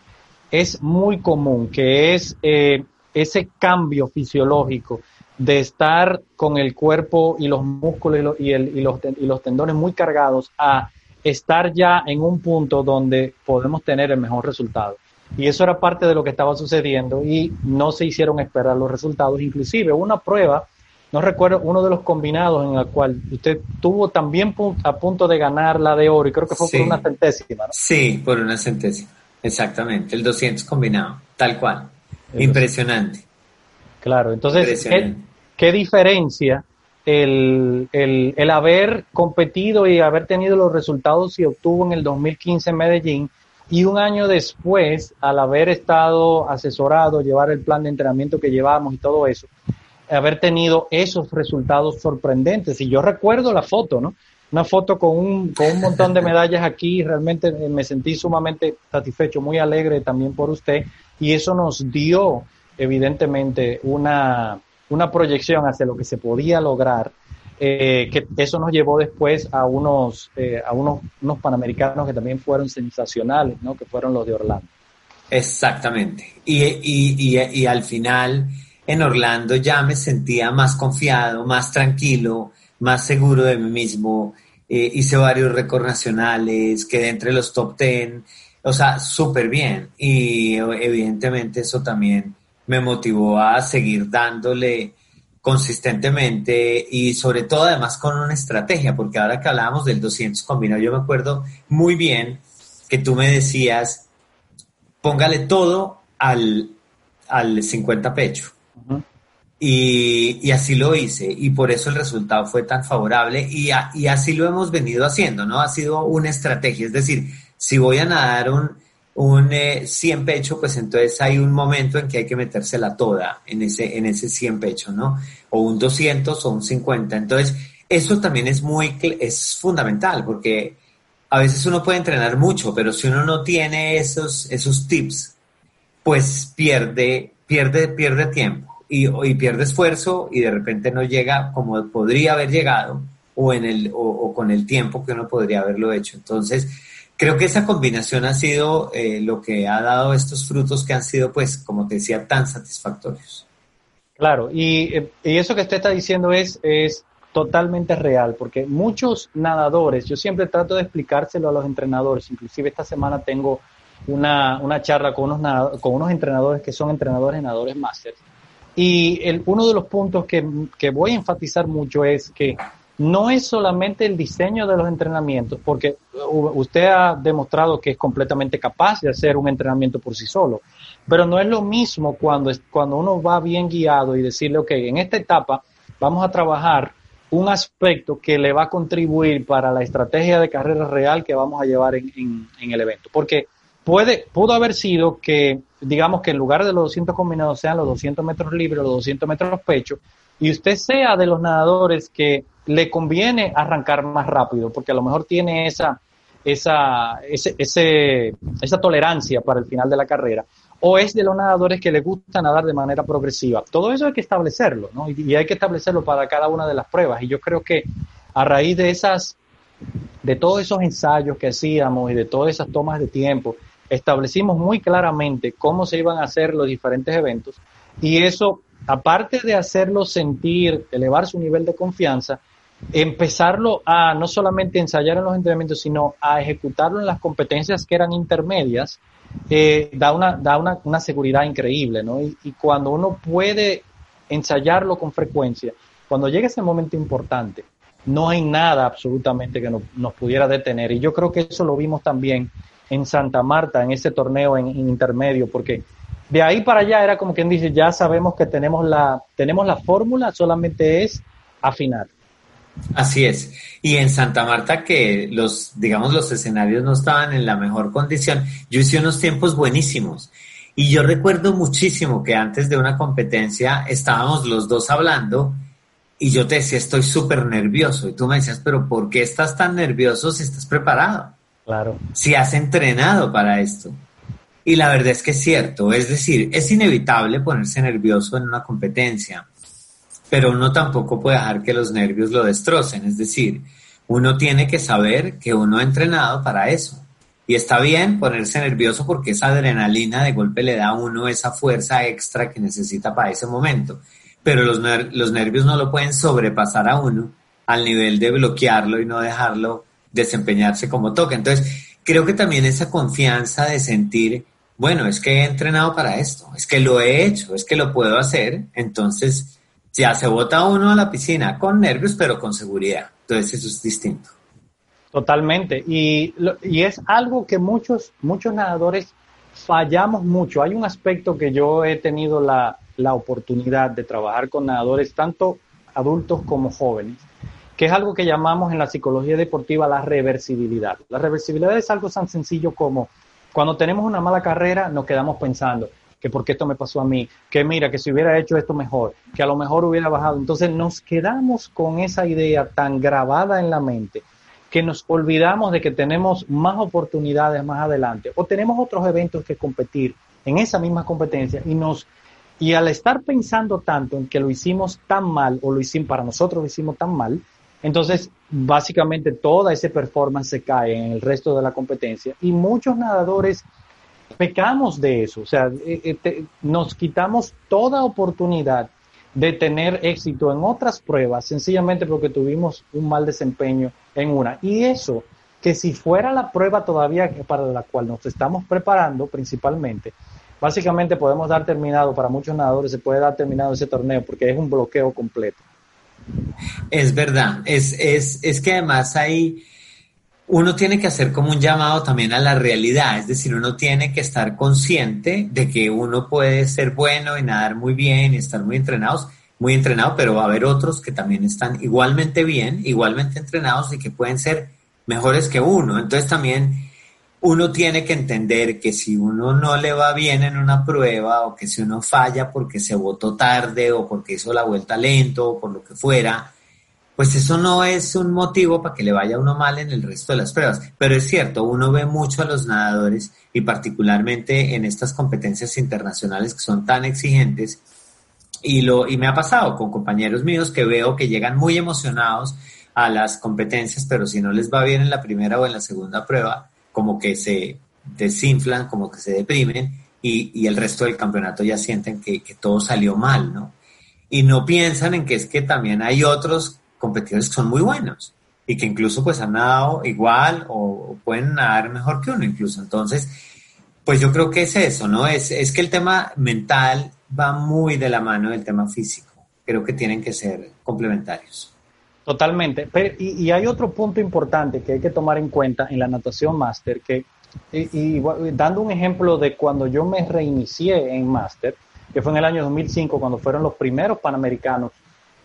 es muy común, que es eh, ese cambio fisiológico de estar con el cuerpo y los músculos y, el, y, los, y los tendones muy cargados a estar ya en un punto donde podemos tener el mejor resultado. Y eso era parte de lo que estaba sucediendo y no se hicieron esperar los resultados. Inclusive una prueba, no recuerdo, uno de los combinados en el cual usted tuvo también a punto de ganar la de oro y creo que fue por una centésima. Sí, por una centésima, exactamente, el 200 combinado, tal cual. Impresionante. Claro, entonces, ¿qué, diferencia el, el, el, haber competido y haber tenido los resultados que obtuvo en el 2015 en Medellín y un año después, al haber estado asesorado, llevar el plan de entrenamiento que llevamos y todo eso, haber tenido esos resultados sorprendentes. Y yo recuerdo la foto, ¿no? Una foto con un, con un montón de medallas aquí, realmente me sentí sumamente satisfecho, muy alegre también por usted, y eso nos dio, evidentemente, una, una proyección hacia lo que se podía lograr, eh, que eso nos llevó después a unos, eh, a unos, unos panamericanos que también fueron sensacionales, ¿no? que fueron los de Orlando. Exactamente. Y, y, y, y al final en Orlando ya me sentía más confiado, más tranquilo, más seguro de mí mismo. Eh, hice varios récords nacionales, quedé entre los top ten, o sea, súper bien. Y evidentemente eso también me motivó a seguir dándole consistentemente y sobre todo además con una estrategia, porque ahora que hablábamos del 200 combinado, yo me acuerdo muy bien que tú me decías, póngale todo al, al 50 pecho. y, y, así lo hice y por eso el resultado fue tan favorable y, y así lo hemos venido haciendo, ¿no? Ha sido una estrategia, es decir, si voy a nadar un, un 100 eh, pecho, pues entonces hay un momento en que hay que metérsela toda en ese, en ese 100 pecho, ¿no? O un 200 o un 50. Entonces, eso también es muy, es fundamental porque a veces uno puede entrenar mucho, pero si uno no tiene esos, esos tips, pues pierde, pierde, pierde tiempo y, y pierde esfuerzo y de repente no llega como podría haber llegado o en el, o con el tiempo que uno podría haberlo hecho. Entonces, Creo que esa combinación ha sido eh, lo que ha dado estos frutos que han sido, pues, como te decía, tan satisfactorios. Claro, y, eh, y eso que usted está diciendo es, es totalmente real, porque muchos nadadores, yo siempre trato de explicárselo a los entrenadores, inclusive esta semana tengo una, una charla con unos, con unos entrenadores que son entrenadores nadadores máster. Y el, uno de los puntos que, que voy a enfatizar mucho es que no es solamente el diseño de los entrenamientos, porque usted ha demostrado que es completamente capaz de hacer un entrenamiento por sí solo, pero no es lo mismo cuando, cuando uno va bien guiado y decirle, ok, en esta etapa vamos a trabajar un aspecto que le va a contribuir para la estrategia de carrera real que vamos a llevar en, en el evento. Porque puede, pudo haber sido que, digamos que en lugar de los 200 combinados sean los 200 metros libres, los 200 metros pecho, y usted sea de los nadadores que le conviene arrancar más rápido, porque a lo mejor tiene esa, esa, ese, ese, esa tolerancia para el final de la carrera, o es de los nadadores que les gusta nadar de manera progresiva. Todo eso hay que establecerlo, ¿no? Y, hay que establecerlo para cada una de las pruebas. Y yo creo que a raíz de esas, de todos esos ensayos que hacíamos y de todas esas tomas de tiempo, establecimos muy claramente cómo se iban a hacer los diferentes eventos y eso, aparte de hacerlo sentir, elevar su nivel de confianza, empezarlo a no solamente ensayar en los entrenamientos, sino a ejecutarlo en las competencias que eran intermedias, eh, da, una, da una, una, seguridad increíble, ¿no? Y, cuando uno puede ensayarlo con frecuencia, cuando llega ese momento importante, no hay nada absolutamente que nos, pudiera detener. Y yo creo que eso lo vimos también en Santa Marta, en ese torneo en intermedio, porque de ahí para allá era como quien dice, ya sabemos que tenemos la, tenemos la fórmula, solamente es afinar. Así es. Y en Santa Marta, que los, digamos, los escenarios no estaban en la mejor condición, yo hice unos tiempos buenísimos. Y yo recuerdo muchísimo que antes de una competencia estábamos los dos hablando y yo te decía, estoy súper nervioso. Y tú me decías, pero ¿por qué estás tan nervioso si estás preparado? Claro. Si has entrenado para esto. Y la verdad es que es cierto, es decir, es inevitable ponerse nervioso en una competencia pero uno tampoco puede dejar que los nervios lo destrocen. Es decir, uno tiene que saber que uno ha entrenado para eso. Y está bien ponerse nervioso porque esa adrenalina de golpe le da a uno esa fuerza extra que necesita para ese momento. Pero los, los nervios no lo pueden sobrepasar a uno al nivel de bloquearlo y no dejarlo desempeñarse como toca. Entonces, creo que también esa confianza de sentir, bueno, es que he entrenado para esto, es que lo he hecho, es que lo puedo hacer, entonces ya se bota uno a la piscina con nervios, pero con seguridad. Entonces eso es distinto. Totalmente. Y, y es algo que muchos, muchos nadadores fallamos mucho. Hay un aspecto que yo he tenido la, la oportunidad de trabajar con nadadores, tanto adultos como jóvenes, que es algo que llamamos en la psicología deportiva la reversibilidad. La reversibilidad es algo tan sencillo como cuando tenemos una mala carrera nos quedamos pensando, que por qué esto me pasó a mí, que mira, que si hubiera hecho esto mejor, que a lo mejor hubiera bajado. Entonces nos quedamos con esa idea tan grabada en la mente que nos olvidamos de que tenemos más oportunidades más adelante o tenemos otros eventos que competir en esa misma competencia y nos y al estar pensando tanto en que lo hicimos tan mal o lo hicimos para nosotros lo hicimos tan mal, entonces básicamente toda esa performance se cae en el resto de la competencia y muchos nadadores pecamos de eso, o sea, eh, eh, nos quitamos toda oportunidad de tener éxito en otras pruebas, sencillamente porque tuvimos un mal desempeño en una. Y eso, que si fuera la prueba todavía para la cual nos estamos preparando principalmente, básicamente podemos dar terminado, para muchos nadadores se puede dar terminado ese torneo porque es un bloqueo completo. Es verdad, es, es, es que además hay uno tiene que hacer como un llamado también a la realidad, es decir, uno tiene que estar consciente de que uno puede ser bueno y nadar muy bien y estar muy entrenados, muy entrenado, pero va a haber otros que también están igualmente bien, igualmente entrenados y que pueden ser mejores que uno. Entonces también uno tiene que entender que si uno no le va bien en una prueba o que si uno falla porque se votó tarde o porque hizo la vuelta lento o por lo que fuera, pues eso no es un motivo para que le vaya uno mal en el resto de las pruebas. Pero es cierto, uno ve mucho a los nadadores y particularmente en estas competencias internacionales que son tan exigentes. Y, lo, y me ha pasado con compañeros míos que veo que llegan muy emocionados a las competencias, pero si no les va bien en la primera o en la segunda prueba, como que se desinflan, como que se deprimen y, y el resto del campeonato ya sienten que, que todo salió mal, ¿no? Y no piensan en que es que también hay otros competidores que son muy buenos y que incluso pues han nadado igual o pueden nadar mejor que uno incluso. Entonces, pues yo creo que es eso, ¿no? Es, es que el tema mental va muy de la mano del tema físico. Creo que tienen que ser complementarios. Totalmente. y, hay otro punto importante que hay que tomar en cuenta en la natación máster, que, y, dando un ejemplo de cuando yo me reinicié en máster, que fue en el año 2005, cuando fueron los primeros panamericanos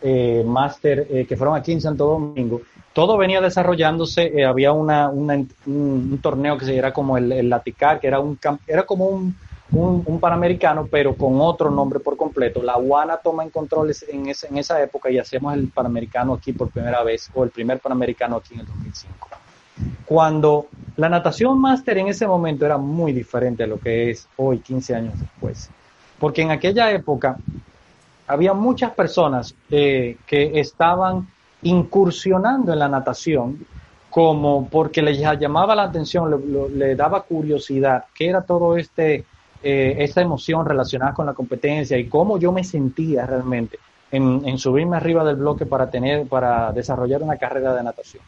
eh, máster eh, que fueron aquí en Santo Domingo, todo venía desarrollándose, eh, había una, un, torneo que se era como el, Laticar, que era, un, era como un, un, panamericano, pero con otro nombre por completo. La UANA toma en control en, en esa época y hacemos el panamericano aquí por primera vez, o el primer panamericano aquí en el 2005. cuando la natación máster en ese momento era muy diferente a lo que es hoy, 15 años después. Porque en aquella época había muchas personas eh, que estaban incursionando en la natación como porque les llamaba la atención, le, daba curiosidad, qué era todo este, eh, esta emoción relacionada con la competencia y cómo yo me sentía realmente en, subirme arriba del bloque para tener, para desarrollar una carrera de natación.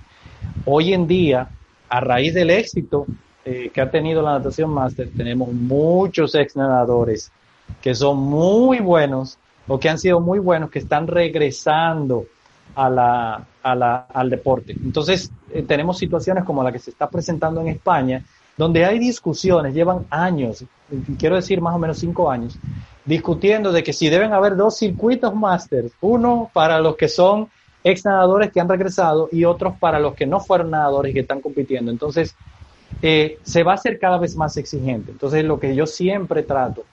Hoy en día, a raíz del éxito eh, que ha tenido la natación máster, tenemos muchos ex nadadores que son muy buenos o que han sido muy buenos, que están regresando a la, a la, al deporte. Entonces, eh, tenemos situaciones como la que se está presentando en España, donde hay discusiones, llevan años, quiero decir más o menos cinco años, discutiendo de que si deben haber dos circuitos máster, uno para los que son ex nadadores que han regresado y otros para los que no fueron nadadores y que están compitiendo. Entonces, eh, se va a hacer cada vez más exigente. Entonces, lo que yo siempre trato,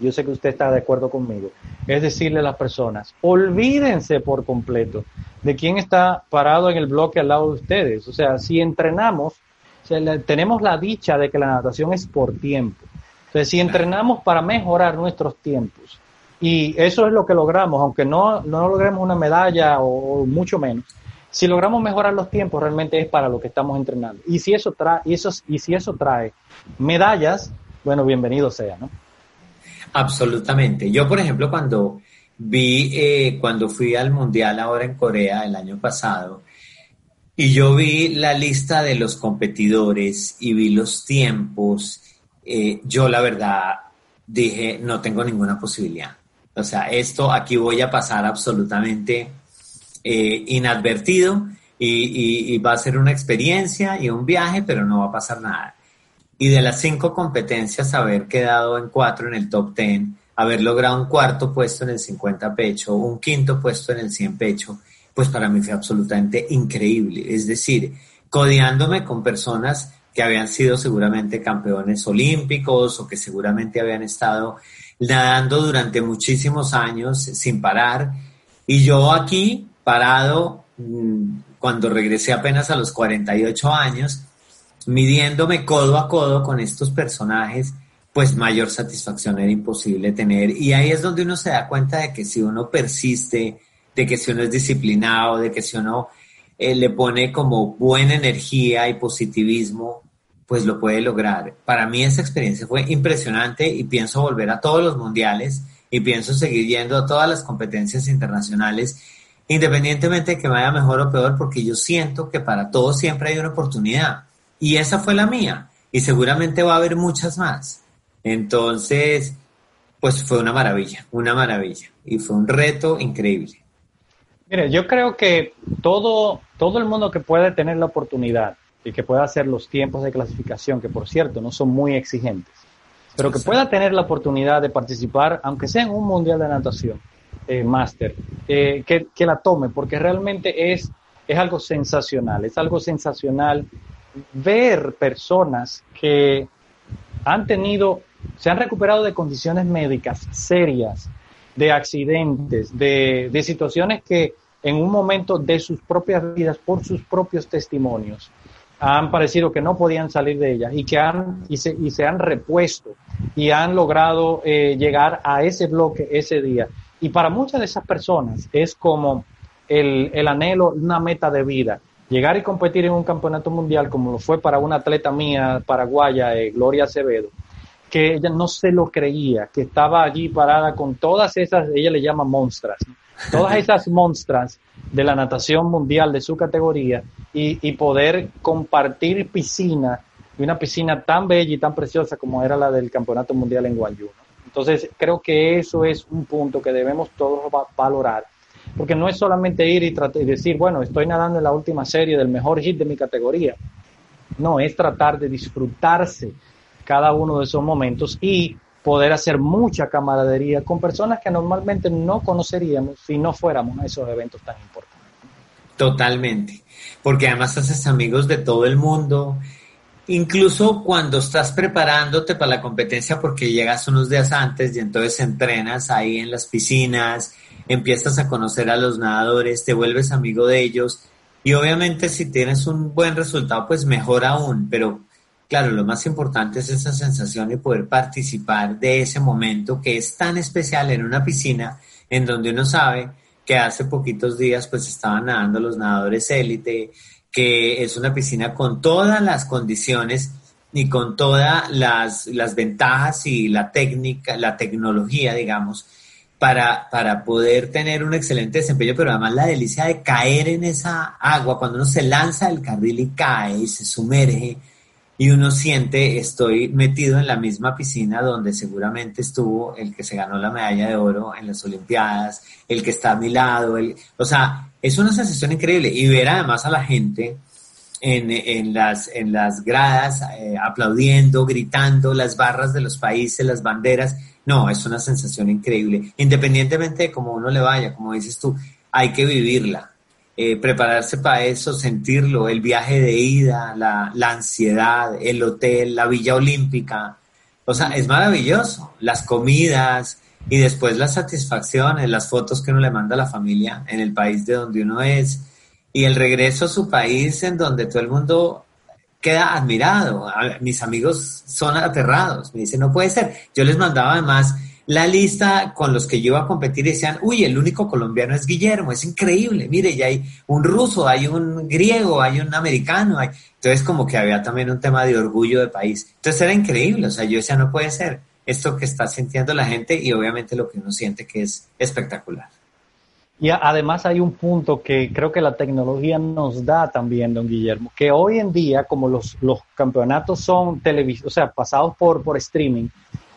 yo sé que usted está de acuerdo conmigo, es decirle a las personas, olvídense por completo de quién está parado en el bloque al lado de ustedes. O sea, si entrenamos, tenemos la dicha de que la natación es por tiempo. Entonces, si entrenamos para mejorar nuestros tiempos, y eso es lo que logramos, aunque no, no logremos una medalla o, mucho menos, si logramos mejorar los tiempos, realmente es para lo que estamos entrenando. Y si eso trae, y eso, y si eso trae medallas, bueno, bienvenido sea, ¿no? Absolutamente. Yo, por ejemplo, cuando vi, eh, cuando fui al Mundial ahora en Corea el año pasado, y yo vi la lista de los competidores y vi los tiempos eh, yo la verdad dije, no tengo ninguna posibilidad. O sea, esto aquí voy a pasar absolutamente eh, inadvertido y, va a ser una experiencia y un viaje, pero no va a pasar nada. Y de las cinco competencias, haber quedado en cuatro en el top ten, haber logrado un cuarto puesto en el 50 pecho, un quinto puesto en el 100 pecho, pues para mí fue absolutamente increíble. Es decir, codeándome con personas que habían sido seguramente campeones olímpicos o que seguramente habían estado nadando durante muchísimos años sin parar. Y yo aquí, parado, mm, cuando regresé apenas a los 48 años, midiéndome codo a codo con estos personajes, pues mayor satisfacción era imposible tener. Y ahí es donde uno se da cuenta de que si uno persiste, de que si uno es disciplinado, de que si uno eh, le pone como buena energía y positivismo, pues lo puede lograr. Para mí esa experiencia fue impresionante y pienso volver a todos los mundiales y pienso seguir yendo a todas las competencias internacionales, independientemente de que vaya mejor o peor, porque yo siento que para todos siempre hay una oportunidad. Y esa fue la mía. Y seguramente va a haber muchas más. Entonces, pues fue una maravilla, una maravilla. Y fue un reto increíble. Mire, yo creo que todo, todo el mundo que puede tener la oportunidad y que pueda hacer los tiempos de clasificación, que por cierto no son muy exigentes, pero que pueda tener la oportunidad de participar, aunque sea en un mundial de natación, eh, máster, eh, que, que, la tome, porque realmente es, es algo sensacional, es algo sensacional ver personas que han tenido, se han recuperado de condiciones médicas serias, de accidentes, de, de situaciones que en un momento de sus propias vidas, por sus propios testimonios, han parecido que no podían salir de ella y que han y se, y se han repuesto y han logrado eh, llegar a ese bloque ese día. Y para muchas de esas personas es como el, el anhelo, una meta de vida. Llegar y competir en un campeonato mundial como lo fue para una atleta mía paraguaya, eh, Gloria Acevedo, que ella no se lo creía, que estaba allí parada con todas esas, ella le llama monstras, todas esas monstras de la natación mundial de su categoría y, poder compartir piscina y una piscina tan bella y tan preciosa como era la del Campeonato Mundial en Guayú. Entonces, creo que eso es un punto que debemos todos valorar, porque no es solamente ir y, y decir, bueno, estoy nadando en la última serie del mejor hit de mi categoría. No, es tratar de disfrutarse cada uno de esos momentos y poder hacer mucha camaradería con personas que normalmente no conoceríamos si no fuéramos a esos eventos tan importantes. Totalmente, porque además haces amigos de todo el mundo, incluso cuando estás preparándote para la competencia porque llegas unos días antes y entonces entrenas ahí en las piscinas, empiezas a conocer a los nadadores, te vuelves amigo de ellos. Y obviamente si tienes un buen resultado, pues mejor aún, pero claro, lo más importante es esa sensación de poder participar de ese momento que es tan especial en una piscina en donde uno sabe que hace poquitos días pues estaban nadando los nadadores élite, que es una piscina con todas las condiciones y con todas las, las ventajas y la técnica, la tecnología, digamos, para, para poder tener un excelente desempeño, pero además la delicia de caer en esa agua, cuando uno se lanza del carril y cae y se sumerge, y uno siente, estoy metido en la misma piscina donde seguramente estuvo el que se ganó la medalla de oro en las Olimpiadas, el que está a mi lado, el, o sea, es una sensación increíble. Y ver además a la gente en, en las, en las gradas eh, aplaudiendo, gritando, las barras de los países, las banderas, no, es una sensación increíble, independientemente de cómo uno le vaya, como dices tú, hay que vivirla, eh, prepararse para eso, sentirlo, el viaje de ida, la, la ansiedad, el hotel, la Villa Olímpica. O sea, es maravilloso. Las comidas y después las satisfacciones, las fotos que uno le manda a la familia en el país de donde uno es y el regreso a su país en donde todo el mundo queda admirado. Mis amigos son aterrados. Me dicen, no puede ser. Yo les mandaba además la lista con los que yo iba a competir y decían, uy, el único colombiano es Guillermo, es increíble, mire, ya hay un ruso, hay un griego, hay un americano, hay... entonces como que había también un tema de orgullo de país. Entonces era increíble, o sea, yo decía, no puede ser esto que está sintiendo la gente y obviamente lo que uno siente que es espectacular. Y además hay un punto que creo que la tecnología nos da también, don Guillermo, que hoy en día, como los, los campeonatos son televis o sea, pasados por, por streaming,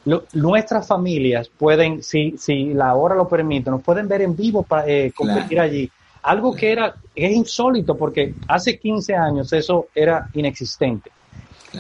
nuestras familias pueden, si, si la hora lo permite, nos pueden ver en vivo para eh, competir allí. Algo que era, es insólito porque hace 15 años eso era inexistente.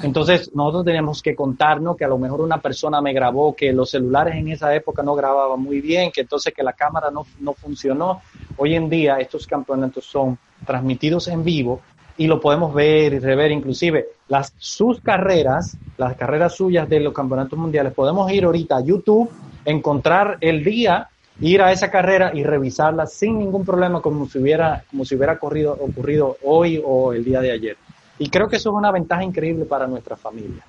Entonces nosotros tenemos que contarnos que a lo mejor una persona me grabó, que los celulares en esa época no grababan muy bien, que entonces que la cámara no, no funcionó. Hoy en día estos campeonatos son transmitidos en vivo y lo podemos ver y rever, inclusive las, sus carreras, las carreras suyas de los campeonatos mundiales, podemos ir ahorita a YouTube, encontrar el día, ir a esa carrera y revisarla sin ningún problema como si hubiera, como si hubiera corrido, ocurrido hoy o el día de ayer. Y creo que eso es una ventaja increíble para nuestra familia.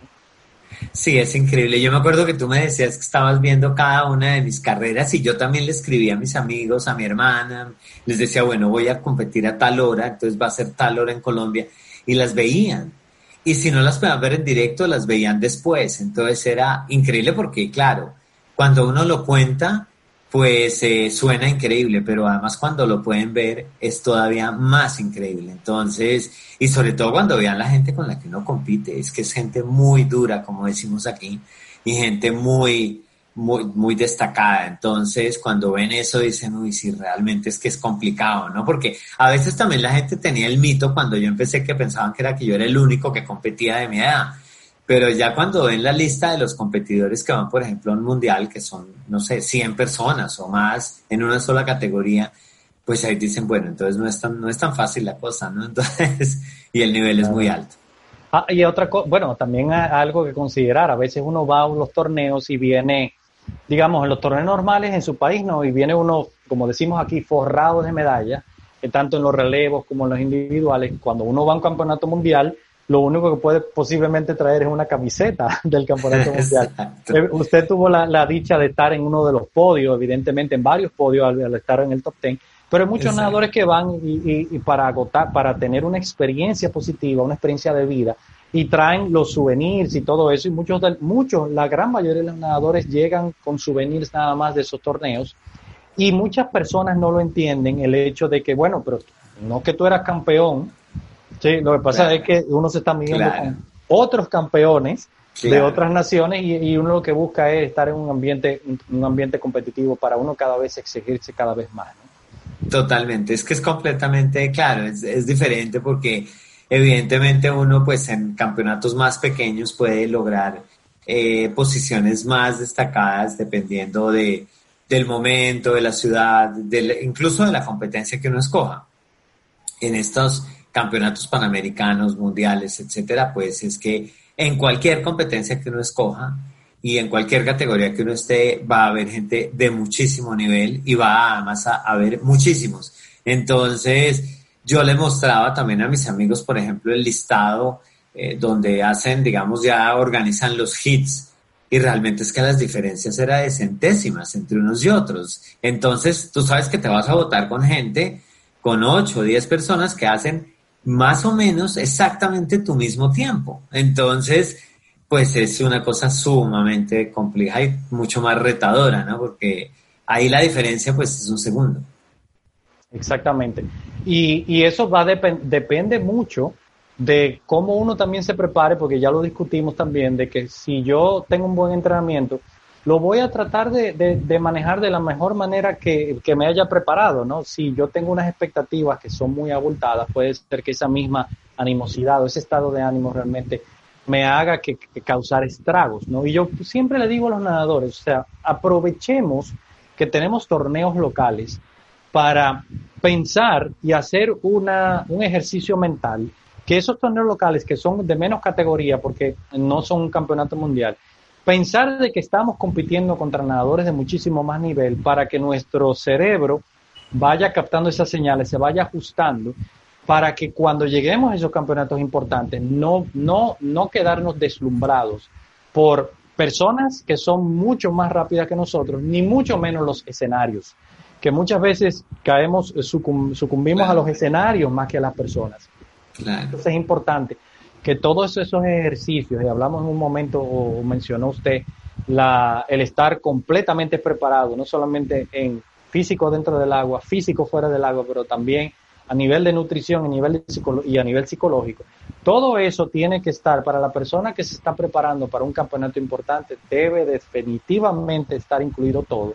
Sí, es increíble. Yo me acuerdo que tú me decías que estabas viendo cada una de mis carreras y yo también le escribí a mis amigos, a mi hermana, les decía, bueno, voy a competir a tal hora, entonces va a ser tal hora en Colombia y las veían. Y si no las podían ver en directo, las veían después. Entonces era increíble porque, claro, cuando uno lo cuenta, pues eh, suena increíble, pero además cuando lo pueden ver es todavía más increíble. Entonces, y sobre todo cuando vean la gente con la que uno compite, es que es gente muy dura, como decimos aquí, y gente muy, muy, muy destacada. Entonces, cuando ven eso, dicen, uy, si realmente es que es complicado, ¿no? Porque a veces también la gente tenía el mito cuando yo empecé que pensaban que era que yo era el único que competía de mi edad pero ya cuando ven la lista de los competidores que van, por ejemplo, a un mundial, que son, no sé, 100 personas o más en una sola categoría, pues ahí dicen, bueno, entonces no es tan, no es tan fácil la cosa, ¿no? Entonces, y el nivel es muy alto. Ah, y otra cosa, bueno, también algo que considerar, a veces uno va a los torneos y viene, digamos, en los torneos normales en su país, ¿no? Y viene uno, como decimos aquí, forrado de medallas, tanto en los relevos como en los individuales. Cuando uno va a un campeonato mundial, lo único que puede posiblemente traer es una camiseta del campeonato mundial. Eh, usted tuvo la, dicha de estar en uno de los podios, evidentemente en varios podios al, estar en el top ten, pero hay muchos nadadores que van y, para agotar, para tener una experiencia positiva, una experiencia de vida, y traen los souvenirs y todo eso, y muchos, muchos, la gran mayoría de los nadadores llegan con souvenirs nada más de esos torneos, y muchas personas no lo entienden, el hecho de que, bueno, pero no que tú eras campeón, Sí, lo que pasa es que uno se está midiendo con otros campeones de otras naciones y, uno lo que busca es estar en un ambiente, un ambiente competitivo para uno cada vez exigirse cada vez más. Totalmente, es que es completamente claro, es, diferente porque evidentemente uno pues en campeonatos más pequeños puede lograr eh, posiciones más destacadas dependiendo de, del momento, de la ciudad, incluso de la competencia que uno escoja. En estos campeonatos panamericanos, mundiales, etcétera, pues es que en cualquier competencia que uno escoja y en cualquier categoría que uno esté, va a haber gente de muchísimo nivel y va además a haber muchísimos. Entonces, yo le mostraba también a mis amigos, por ejemplo, el listado eh, donde hacen, digamos, ya organizan los hits y realmente es que las diferencias eran de centésimas entre unos y otros. Entonces, tú sabes que te vas a votar con gente, con 8 o 10 personas que hacen más o menos exactamente tu mismo tiempo. Entonces, pues es una cosa sumamente compleja y mucho más retadora, ¿no? Porque ahí la diferencia pues es un segundo. Exactamente. Y, y eso va depende mucho de cómo uno también se prepare, porque ya lo discutimos también, de que si yo tengo un buen entrenamiento, lo voy a tratar de, de, manejar de la mejor manera que, que, me haya preparado, ¿no? Si yo tengo unas expectativas que son muy abultadas, puede ser que esa misma animosidad o ese estado de ánimo realmente me haga que, que causar estragos, ¿no? Y yo siempre le digo a los nadadores, o sea, aprovechemos que tenemos torneos locales para pensar y hacer una, un ejercicio mental, que esos torneos locales que son de menos categoría porque no son un campeonato mundial, pensar de que estamos compitiendo contra nadadores de muchísimo más nivel para que nuestro cerebro vaya captando esas señales, se vaya ajustando para que cuando lleguemos a esos campeonatos importantes no, no, no quedarnos deslumbrados por personas que son mucho más rápidas que nosotros, ni mucho menos los escenarios, que muchas veces caemos, sucumbimos a los escenarios más que a las personas. Entonces es importante que todos esos ejercicios, y hablamos en un momento, o mencionó usted, la, el estar completamente preparado, no solamente en físico dentro del agua, físico fuera del agua, pero también a nivel de nutrición a nivel de y a nivel psicológico. Todo eso tiene que estar para la persona que se está preparando para un campeonato importante, debe definitivamente estar incluido todo,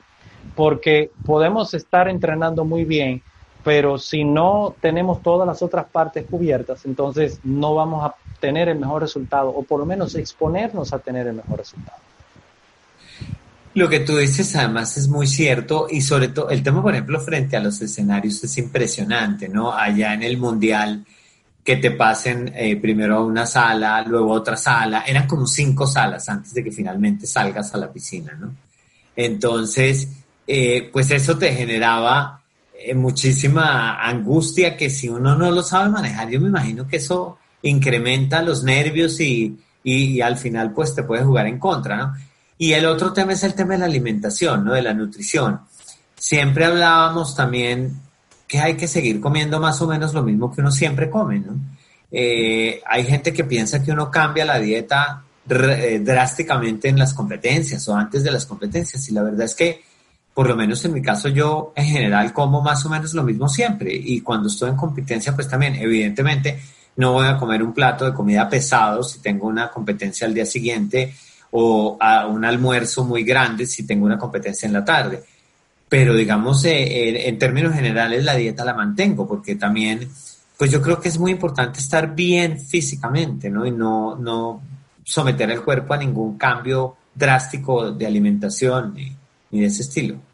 porque podemos estar entrenando muy bien, pero si no tenemos todas las otras partes cubiertas, entonces no vamos a tener el mejor resultado, o por lo menos exponernos a tener el mejor resultado. Lo que tú dices además es muy cierto y sobre todo el tema, por ejemplo, frente a los escenarios es impresionante, ¿no? Allá en el Mundial, que te pasen eh, primero a una sala, luego a otra sala, eran como cinco salas antes de que finalmente salgas a la piscina, ¿no? Entonces, eh, pues eso te generaba eh, muchísima angustia que si uno no lo sabe manejar, yo me imagino que eso incrementa los nervios y, y al final pues te puede jugar en contra, ¿no? Y el otro tema es el tema de la alimentación, ¿no? De la nutrición. Siempre hablábamos también que hay que seguir comiendo más o menos lo mismo que uno siempre come, ¿no? Eh, hay gente que piensa que uno cambia la dieta drásticamente en las competencias o antes de las competencias y la verdad es que por lo menos en mi caso yo en general como más o menos lo mismo siempre y cuando estoy en competencia pues también evidentemente no voy a comer un plato de comida pesado si tengo una competencia al día siguiente o a un almuerzo muy grande si tengo una competencia en la tarde. Pero digamos, eh, en términos generales la dieta la mantengo porque también, pues yo creo que es muy importante estar bien físicamente, ¿no? Y no, no someter el cuerpo a ningún cambio drástico de alimentación ni, ni de ese estilo.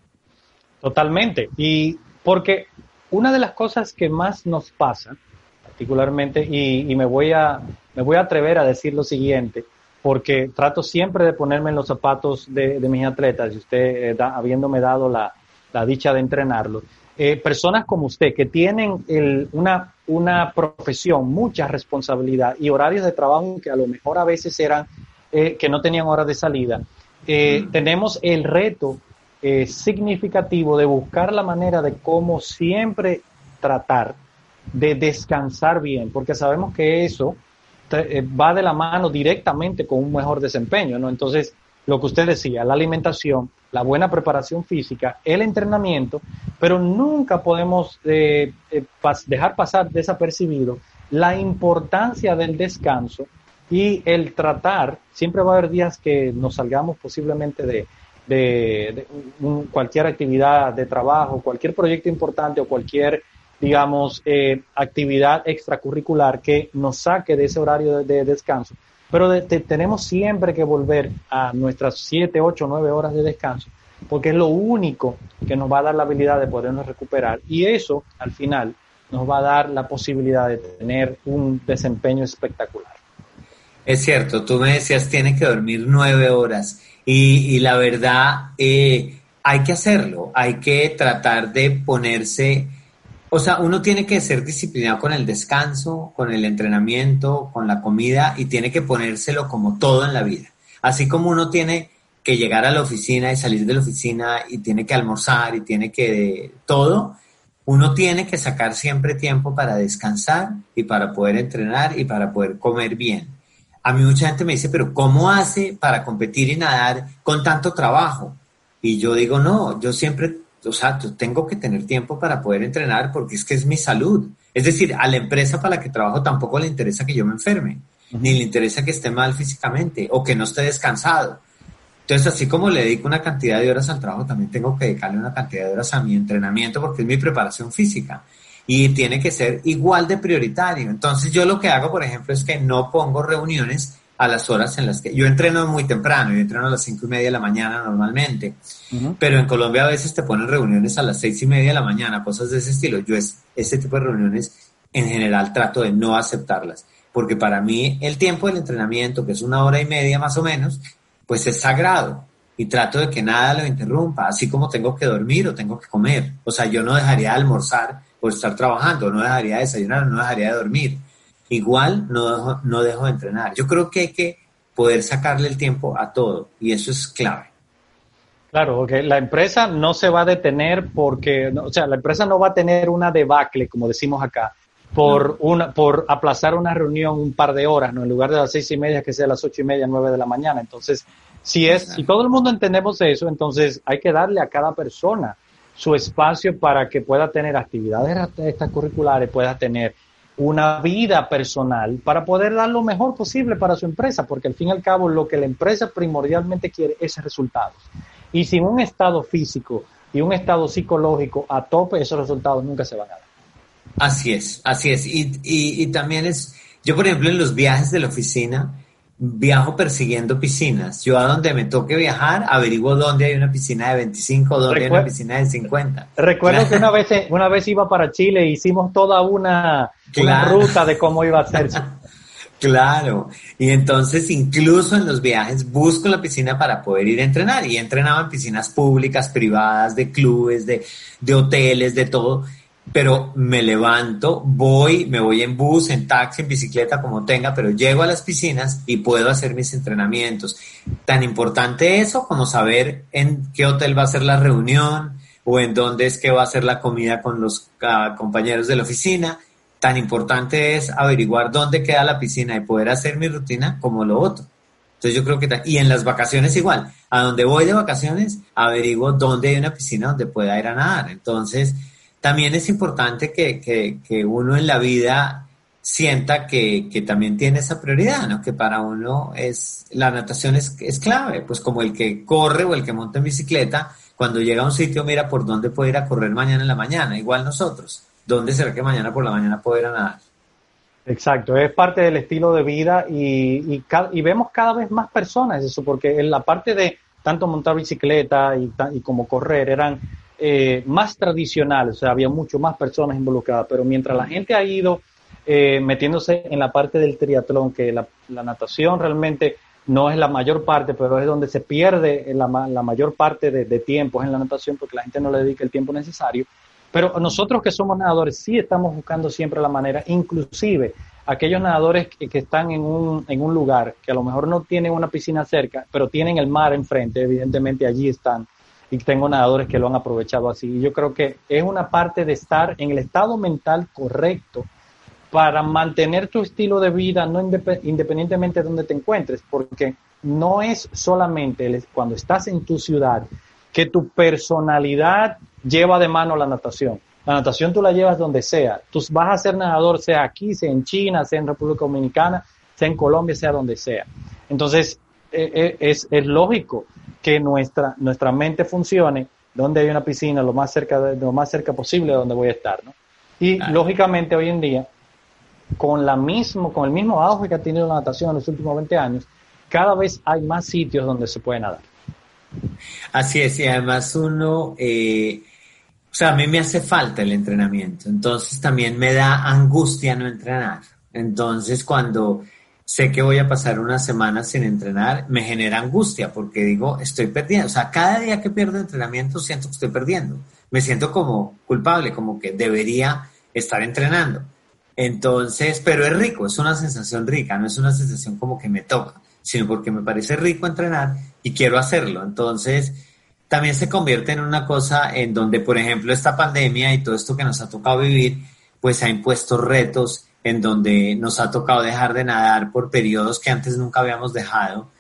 Totalmente. Y porque una de las cosas que más nos pasa, particularmente, y, y me, voy a, me voy a atrever a decir lo siguiente, porque trato siempre de ponerme en los zapatos de, mis atletas, y usted eh, habiéndome dado la, dicha de entrenarlo. Eh, personas como usted que tienen una, una profesión, mucha responsabilidad y horarios de trabajo que a lo mejor a veces eran eh, que no tenían horas de salida, mm. tenemos el reto significativo de buscar la manera de cómo siempre tratar de descansar bien, porque sabemos que eso eh, va de la mano directamente con un mejor desempeño, ¿no? Entonces, lo que usted decía, la alimentación, la buena preparación física, el entrenamiento, pero nunca podemos eh, eh, dejar pasar desapercibido la importancia del descanso y el tratar, siempre va a haber días que nos salgamos posiblemente de, de cualquier actividad de trabajo, cualquier proyecto importante o cualquier digamos, eh, actividad extracurricular que nos saque de ese horario de, descanso. Pero tenemos siempre que volver a nuestras 7, 8, 9 horas de descanso, porque es lo único que nos va a dar la habilidad de podernos recuperar. Y eso, al final, nos va a dar la posibilidad de tener un desempeño espectacular. Es cierto, tú me decías, tiene que dormir nueve horas y, la verdad, eh, hay que hacerlo, hay que tratar de ponerse O sea, uno tiene que ser disciplinado con el descanso, con el entrenamiento, con la comida y tiene que ponérselo como todo en la vida. Así como uno tiene que llegar a la oficina y salir de la oficina y tiene que almorzar y tiene que todo, uno tiene que sacar siempre tiempo para descansar y para poder entrenar y para poder comer bien. A mí mucha gente me dice, pero ¿cómo hace para competir y nadar con tanto trabajo? Y yo digo, no, yo siempre o sea, tengo que tener tiempo para poder entrenar porque es que es mi salud. Es decir, a la empresa para la que trabajo tampoco le interesa que yo me enferme, ni le interesa que esté mal físicamente o que no esté descansado. Entonces, así como le dedico una cantidad de horas al trabajo, también tengo que dedicarle una cantidad de horas a mi entrenamiento porque es mi preparación física y tiene que ser igual de prioritario. Entonces, yo lo que hago, por ejemplo, es que no pongo reuniones a las horas en las que yo entreno muy temprano, yo entreno a las cinco y media de la mañana normalmente, pero en Colombia a veces te ponen reuniones a las seis y media de la mañana, cosas de ese estilo. Yo es, ese tipo de reuniones en general trato de no aceptarlas, porque para mí el tiempo del entrenamiento, que es una hora y media más o menos, pues es sagrado y trato de que nada lo interrumpa, así como tengo que dormir o tengo que comer. O sea, yo no dejaría de almorzar por estar trabajando, no dejaría de desayunar, no dejaría de dormir igual no dejo, no dejo de entrenar. Yo creo que hay que poder sacarle el tiempo a todo y eso es clave. Claro, porque la empresa no se va a detener porque, o sea, la empresa no va a tener una debacle, como decimos acá, por, una, por aplazar una reunión un par de horas, ¿no? En lugar de las seis y media, que sea las ocho y media, nueve de la mañana. Entonces, si es, si todo el mundo entendemos eso, entonces hay que darle a cada persona su espacio para que pueda tener actividades extracurriculares, pueda tener una vida personal para poder dar lo mejor posible para su empresa, porque al fin y al cabo lo que la empresa primordialmente quiere es resultados. Y sin un estado físico y un estado psicológico a tope, esos resultados nunca se van a dar. Así es, así es. Y, y, y también es, yo por ejemplo en los viajes de la oficina, viajo persiguiendo piscinas. Yo a donde me toque viajar, averiguo dónde hay una piscina de 25, dónde hay una piscina de 50. Recuerdo que una vez, una vez iba para Chile e hicimos toda una, ruta de cómo iba a ser. Claro, y entonces incluso en los viajes busco la piscina para poder ir a entrenar y he entrenado en piscinas públicas, privadas, de clubes, de, de hoteles, de todo pero me levanto, voy, me voy en bus, en taxi, en bicicleta, como tenga, pero llego a las piscinas y puedo hacer mis entrenamientos. Tan importante eso como saber en qué hotel va a ser la reunión o en dónde es que va a ser la comida con los ah, compañeros de la oficina. Tan importante es averiguar dónde queda la piscina y poder hacer mi rutina como lo otro. Entonces yo creo que, y en las vacaciones igual, a donde voy de vacaciones, averiguo dónde hay una piscina donde pueda ir a nadar. Entonces, también es importante que, uno en la vida sienta que, también tiene esa prioridad, ¿no? Que para uno es, la natación es, es clave, pues como el que corre o el que monta en bicicleta, cuando llega a un sitio mira por dónde puede ir a correr mañana en la mañana, igual nosotros, ¿dónde será que mañana por la mañana puede ir a nadar? Exacto, es parte del estilo de vida y, y, y, vemos cada vez más personas eso, porque en la parte de tanto montar bicicleta y, y como correr eran eh, más tradicional, o sea, había mucho más personas involucradas, pero mientras la gente ha ido eh, metiéndose en la parte del triatlón, que la, natación realmente no es la mayor parte, pero es donde se pierde la, mayor parte de, tiempo en la natación porque la gente no le dedica el tiempo necesario. Pero nosotros que somos nadadores sí estamos buscando siempre la manera, inclusive aquellos nadadores que, están en un lugar que a lo mejor no tienen una piscina cerca, pero tienen el mar enfrente, evidentemente allí están y tengo nadadores que lo han aprovechado así. Y yo creo que es una parte de estar en el estado mental correcto para mantener tu estilo de vida, no independientemente de donde te encuentres, porque no es solamente cuando estás en tu ciudad que tu personalidad lleva de mano la natación. La natación tú la llevas donde sea. Tú vas a ser nadador, sea aquí, sea en China, sea en República Dominicana, sea en Colombia, sea donde sea. Entonces, eh, eh, es, es lógico que nuestra, nuestra mente funcione, donde hay una piscina, lo más cerca, de, lo más cerca posible de donde voy a estar, ¿no? Y lógicamente hoy en día, con, la mismo, con el mismo auge que ha tenido la natación en los últimos 20 años, cada vez hay más sitios donde se puede nadar. Así es, y además uno, eh, o sea, a mí me hace falta el entrenamiento, entonces también me da angustia no entrenar. Entonces cuando sé que voy a pasar una semana sin entrenar, me genera angustia porque digo, estoy perdiendo. O sea, cada día que pierdo entrenamiento siento que estoy perdiendo. me siento como culpable, como que debería estar entrenando. Entonces, pero es rico, es una sensación rica, no es una sensación como que me toca, sino porque me parece rico entrenar y quiero hacerlo. Entonces, también se convierte en una cosa en donde, por ejemplo, esta pandemia y todo esto que nos ha tocado vivir, pues ha impuesto retos en donde nos ha tocado dejar de nadar por periodos que antes nunca habíamos dejado.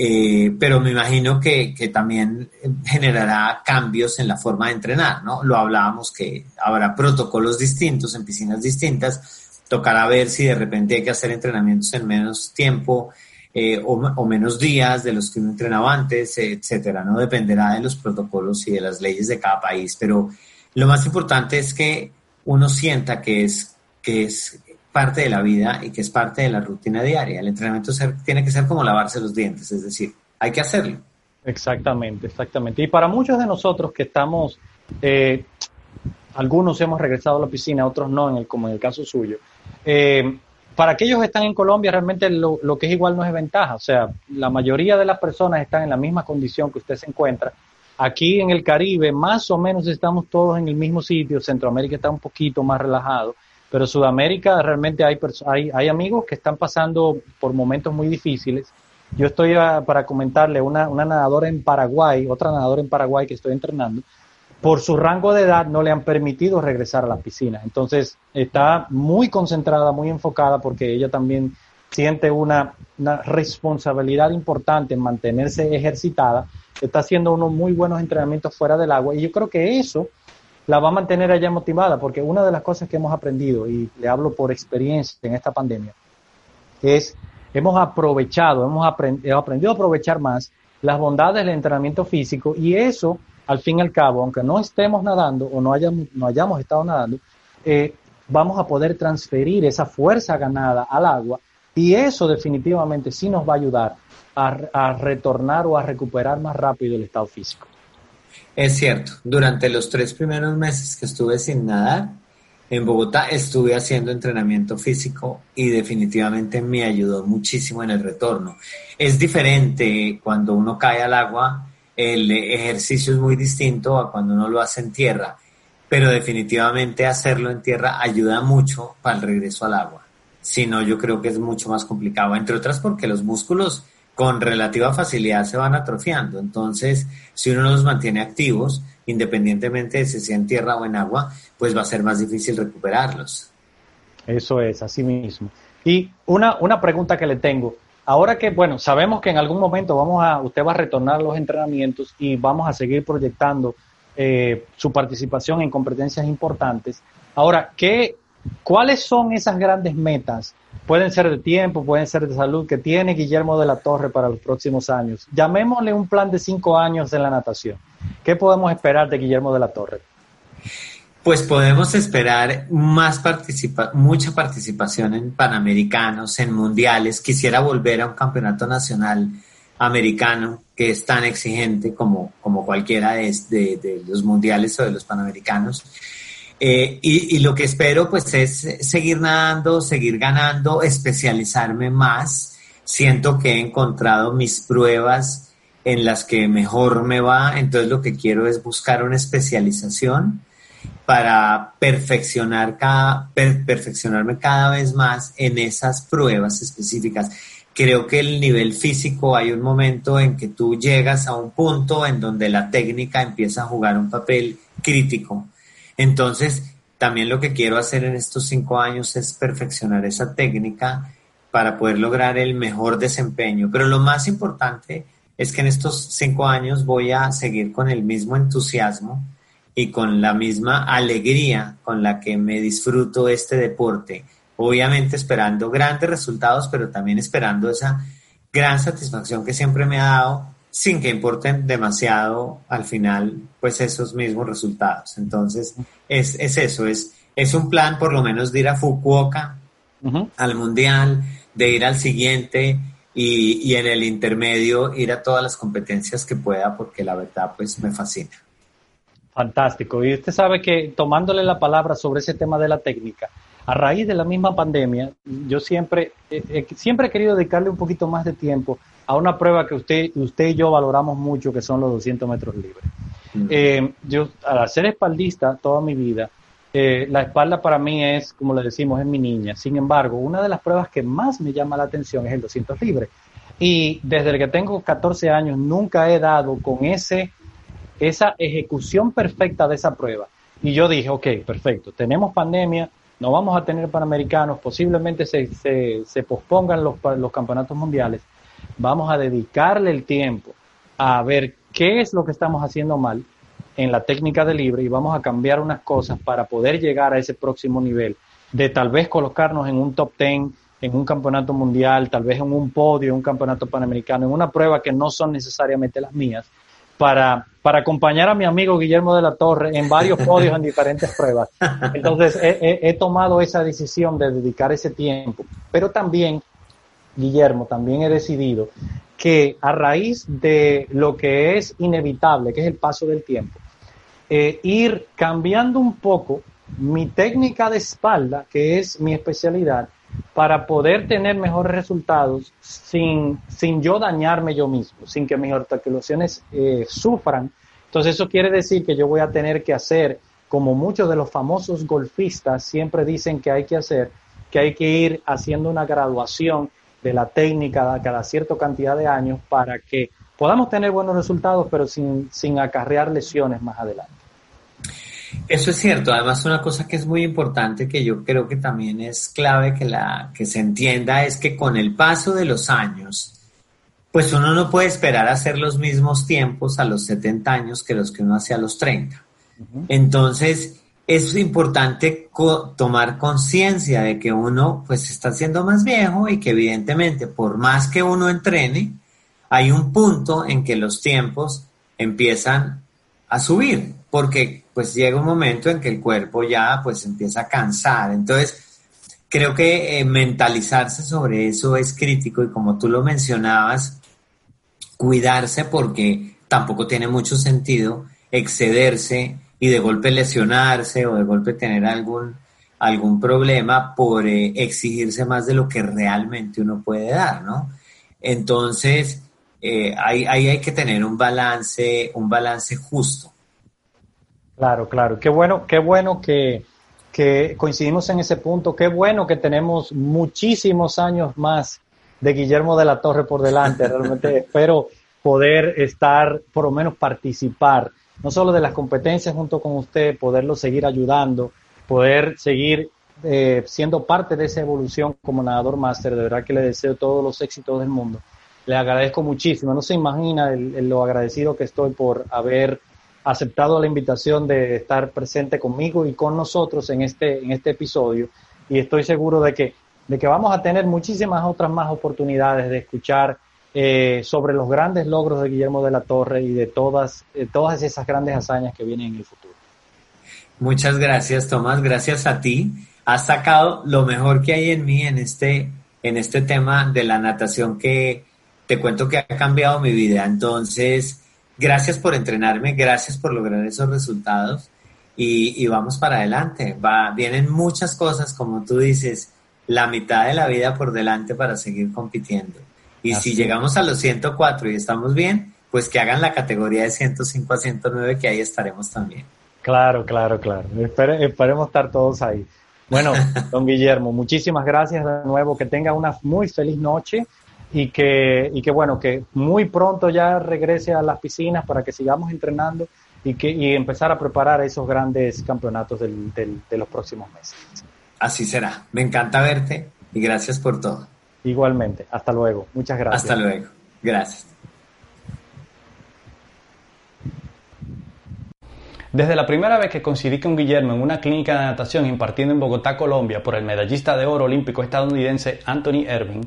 Eh, pero me imagino que, que, también generará cambios en la forma de entrenar, ¿no? Lo hablábamos que habrá protocolos distintos en piscinas distintas, tocará ver si de repente hay que hacer entrenamientos en menos tiempo eh, o, o, menos días de los que uno entrenaba antes, etcétera, ¿no? Dependerá de los protocolos y de las leyes de cada país, pero lo más importante es que uno sienta que es, que es parte de la vida y que es parte de la rutina diaria. El entrenamiento tiene que ser como lavarse los dientes, es decir, hay que hacerlo. Exactamente, exactamente. Y para muchos de nosotros que estamos, eh, algunos hemos regresado a la piscina, otros no, en el, como en el caso suyo. Eh, para aquellos que están en Colombia, realmente lo, lo, que es igual no es ventaja. O sea, la mayoría de las personas están en la misma condición que usted se encuentra. Aquí en el Caribe, más o menos estamos todos en el mismo sitio. Centroamérica está un poquito más relajado. Pero Sudamérica realmente hay, hay, amigos que están pasando por momentos muy difíciles. Yo estoy para comentarle una, una nadadora en Paraguay, otra nadadora en Paraguay que estoy entrenando, por su rango de edad no le han permitido regresar a la piscina. Entonces está muy concentrada, muy enfocada porque ella también siente una, una responsabilidad importante en mantenerse ejercitada. Está haciendo unos muy buenos entrenamientos fuera del agua y yo creo que eso la va a mantener allá motivada, porque una de las cosas que hemos aprendido, y le hablo por experiencia en esta pandemia, es hemos aprovechado, hemos aprendido a aprovechar más las bondades del entrenamiento físico y eso, al fin y al cabo, aunque no estemos nadando o no hayamos, estado nadando, eh, vamos a poder transferir esa fuerza ganada al agua y eso definitivamente sí nos va a ayudar a retornar o a recuperar más rápido el estado físico. Es cierto, durante los tres primeros meses que estuve sin nadar, en Bogotá estuve haciendo entrenamiento físico y definitivamente me ayudó muchísimo en el retorno. Es diferente cuando uno cae al agua, el ejercicio es muy distinto a cuando uno lo hace en tierra, pero definitivamente hacerlo en tierra ayuda mucho para el regreso al agua. Si no, yo creo que es mucho más complicado, entre otras porque los músculos con relativa facilidad se van atrofiando. Entonces, si uno los mantiene activos, independientemente de si sea en tierra o en agua, pues va a ser más difícil recuperarlos. Eso es, así mismo. Y una, una pregunta que le tengo. Ahora que, bueno, sabemos que en algún momento vamos a, usted va a retornar los entrenamientos y vamos a seguir proyectando eh, su participación en competencias importantes. Ahora, ¿qué, ¿cuáles son esas grandes metas pueden ser de tiempo, pueden ser de salud, que tiene Guillermo de la Torre para los próximos años. Llamémosle un plan de cinco años en la natación. ¿Qué podemos esperar de Guillermo de la Torre? Pues podemos esperar más participa mucha participación en Panamericanos, en Mundiales. Quisiera volver a un campeonato nacional americano que es tan exigente como, como cualquiera de, de los mundiales o de los panamericanos. Eh, y, lo que espero pues es seguir nadando, seguir ganando, especializarme más. Siento que he encontrado mis pruebas en las que mejor me va, entonces lo que quiero es buscar una especialización para perfeccionar cada, perfeccionarme cada vez más en esas pruebas específicas. Creo que el nivel físico hay un momento en que tú llegas a un punto en donde la técnica empieza a jugar un papel crítico entonces, también lo que quiero hacer en estos cinco años es perfeccionar esa técnica para poder lograr el mejor desempeño. Pero lo más importante es que en estos cinco años voy a seguir con el mismo entusiasmo y con la misma alegría con la que me disfruto este deporte. Obviamente esperando grandes resultados, pero también esperando esa gran satisfacción que siempre me ha dado sin que importen demasiado al final, pues esos mismos resultados. Entonces, es, eso, es, es un plan por lo menos de ir a Fukuoka, al Mundial, de ir al siguiente y, y, en el intermedio ir a todas las competencias que pueda, porque la verdad, pues me fascina. Fantástico. Y usted sabe que tomándole la palabra sobre ese tema de la técnica, a raíz de la misma pandemia, yo siempre, siempre he querido dedicarle un poquito más de tiempo a una prueba que usted, usted y yo valoramos mucho, que son los 200 metros libres. Eh, yo, al ser espaldista toda mi vida, eh, la espalda para mí es, como le decimos, es mi niña. Sin embargo, una de las pruebas que más me llama la atención es el 200 libre. Y desde que tengo 14 años nunca he dado con ese, esa ejecución perfecta de esa prueba. Y yo dije, ok, perfecto, tenemos pandemia, no vamos a tener panamericanos, posiblemente se, se, se pospongan los, los campeonatos mundiales. Vamos a dedicarle el tiempo a ver qué es lo que estamos haciendo mal en la técnica de libre y vamos a cambiar unas cosas para poder llegar a ese próximo nivel, de tal vez colocarnos en un top 10, en un campeonato mundial, tal vez en un podio, en un campeonato panamericano, en una prueba que no son necesariamente las mías, para, para acompañar a mi amigo Guillermo de la Torre en varios podios en diferentes pruebas. Entonces he, he tomado esa decisión de dedicar ese tiempo, pero también, Guillermo, también he decidido que a raíz de lo que es inevitable, que es el paso del tiempo, eh, ir cambiando un poco mi técnica de espalda, que es mi especialidad, para poder tener mejores resultados sin, sin yo dañarme yo mismo, sin que mis articulaciones eh, sufran. Entonces eso quiere decir que yo voy a tener que hacer, como muchos de los famosos golfistas siempre dicen que hay que hacer, que hay que ir haciendo una graduación de la técnica cada cierta cantidad de años para que podamos tener buenos resultados, pero sin, sin acarrear lesiones más adelante. Eso es cierto. Además, una cosa que es muy importante, que yo creo que también es clave que, la, que se entienda, es que con el paso de los años, pues uno no puede esperar hacer los mismos tiempos a los 70 años que los que uno hacía a los 30. Entonces, es importante tomar conciencia de que uno pues está siendo más viejo y que evidentemente por más que uno entrene, hay un punto en que los tiempos empiezan a subir, porque pues llega un momento en que el cuerpo ya pues empieza a cansar. Entonces, creo que eh, mentalizarse sobre eso es crítico y como tú lo mencionabas, cuidarse porque tampoco tiene mucho sentido excederse y de golpe lesionarse o de golpe tener algún, algún problema por eh, exigirse más de lo que realmente uno puede dar, ¿no? Entonces, eh, ahí, ahí hay que tener un balance, un balance justo. Claro, claro. Qué bueno, qué bueno que, que coincidimos en ese punto. Qué bueno que tenemos muchísimos años más de Guillermo de la Torre por delante. Realmente espero poder estar, por lo menos participar, no solo de las competencias junto con usted, poderlo seguir ayudando, poder seguir eh, siendo parte de esa evolución como nadador máster. De verdad que le deseo todos los éxitos del mundo. Le agradezco muchísimo. No se imagina lo agradecido que estoy por haber aceptado la invitación de estar presente conmigo y con nosotros en este, en este episodio. Y estoy seguro de que, de que vamos a tener muchísimas otras más oportunidades de escuchar eh, sobre los grandes logros de Guillermo de la Torre y de todas, todas esas grandes hazañas que vienen en el futuro. Muchas gracias, Tomás. Gracias a ti. Has sacado lo mejor que hay en mí en este, en este tema de la natación que te cuento que ha cambiado mi vida. Entonces, Gracias por entrenarme, gracias por lograr esos resultados y, vamos para adelante. Va, vienen muchas cosas, como tú dices, la mitad de la vida por delante para seguir compitiendo. Y si llegamos a los 104 y estamos bien, pues que hagan la categoría de 105 a 109, que ahí estaremos también. Claro, claro, claro. esperemos estar todos ahí. Bueno, don Guillermo, muchísimas gracias de nuevo. Que tenga una muy feliz noche y que, y que bueno, que muy pronto ya regrese a las piscinas para que sigamos entrenando y, que, y empezar a preparar esos grandes campeonatos del, de los próximos meses. Así será. Me encanta verte y gracias por todo. Igualmente. Hasta luego. Muchas gracias. Hasta luego. Gracias. Desde la primera vez que coincidí con Guillermo en una clínica de natación impartiendo en Bogotá, Colombia, por el medallista de oro olímpico estadounidense Anthony Irving,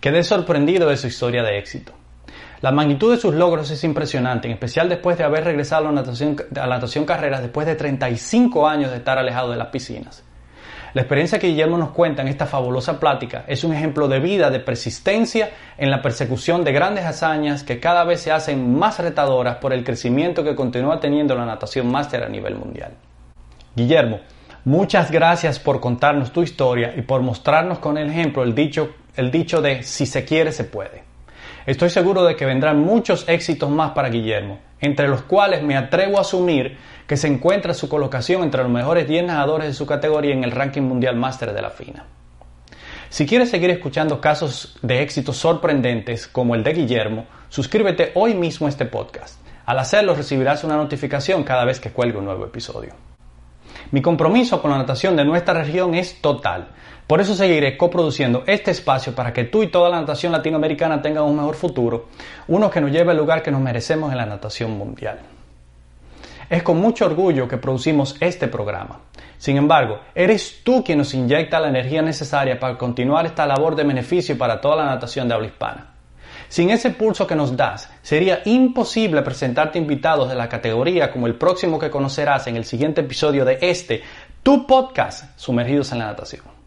quedé sorprendido de su historia de éxito. La magnitud de sus logros es impresionante, en especial después de haber regresado a la natación, a la natación carreras después de 35 años de estar alejado de las piscinas. La experiencia que Guillermo nos cuenta en esta fabulosa plática es un ejemplo de vida, de persistencia en la persecución de grandes hazañas que cada vez se hacen más retadoras por el crecimiento que continúa teniendo la natación máster a nivel mundial. Guillermo, muchas gracias por contarnos tu historia y por mostrarnos con el ejemplo el dicho, el dicho de si se quiere se puede. Estoy seguro de que vendrán muchos éxitos más para Guillermo, entre los cuales me atrevo a asumir que se encuentra su colocación entre los mejores 10 nadadores de su categoría en el ranking mundial máster de la FINA. Si quieres seguir escuchando casos de éxitos sorprendentes como el de Guillermo, suscríbete hoy mismo a este podcast. Al hacerlo recibirás una notificación cada vez que cuelgue un nuevo episodio. Mi compromiso con la natación de nuestra región es total. Por eso seguiré coproduciendo este espacio para que tú y toda la natación latinoamericana tengan un mejor futuro, uno que nos lleve al lugar que nos merecemos en la natación mundial. Es con mucho orgullo que producimos este programa. Sin embargo, eres tú quien nos inyecta la energía necesaria para continuar esta labor de beneficio para toda la natación de habla hispana. Sin ese pulso que nos das, sería imposible presentarte invitados de la categoría como el próximo que conocerás en el siguiente episodio de este, tu podcast, Sumergidos en la Natación.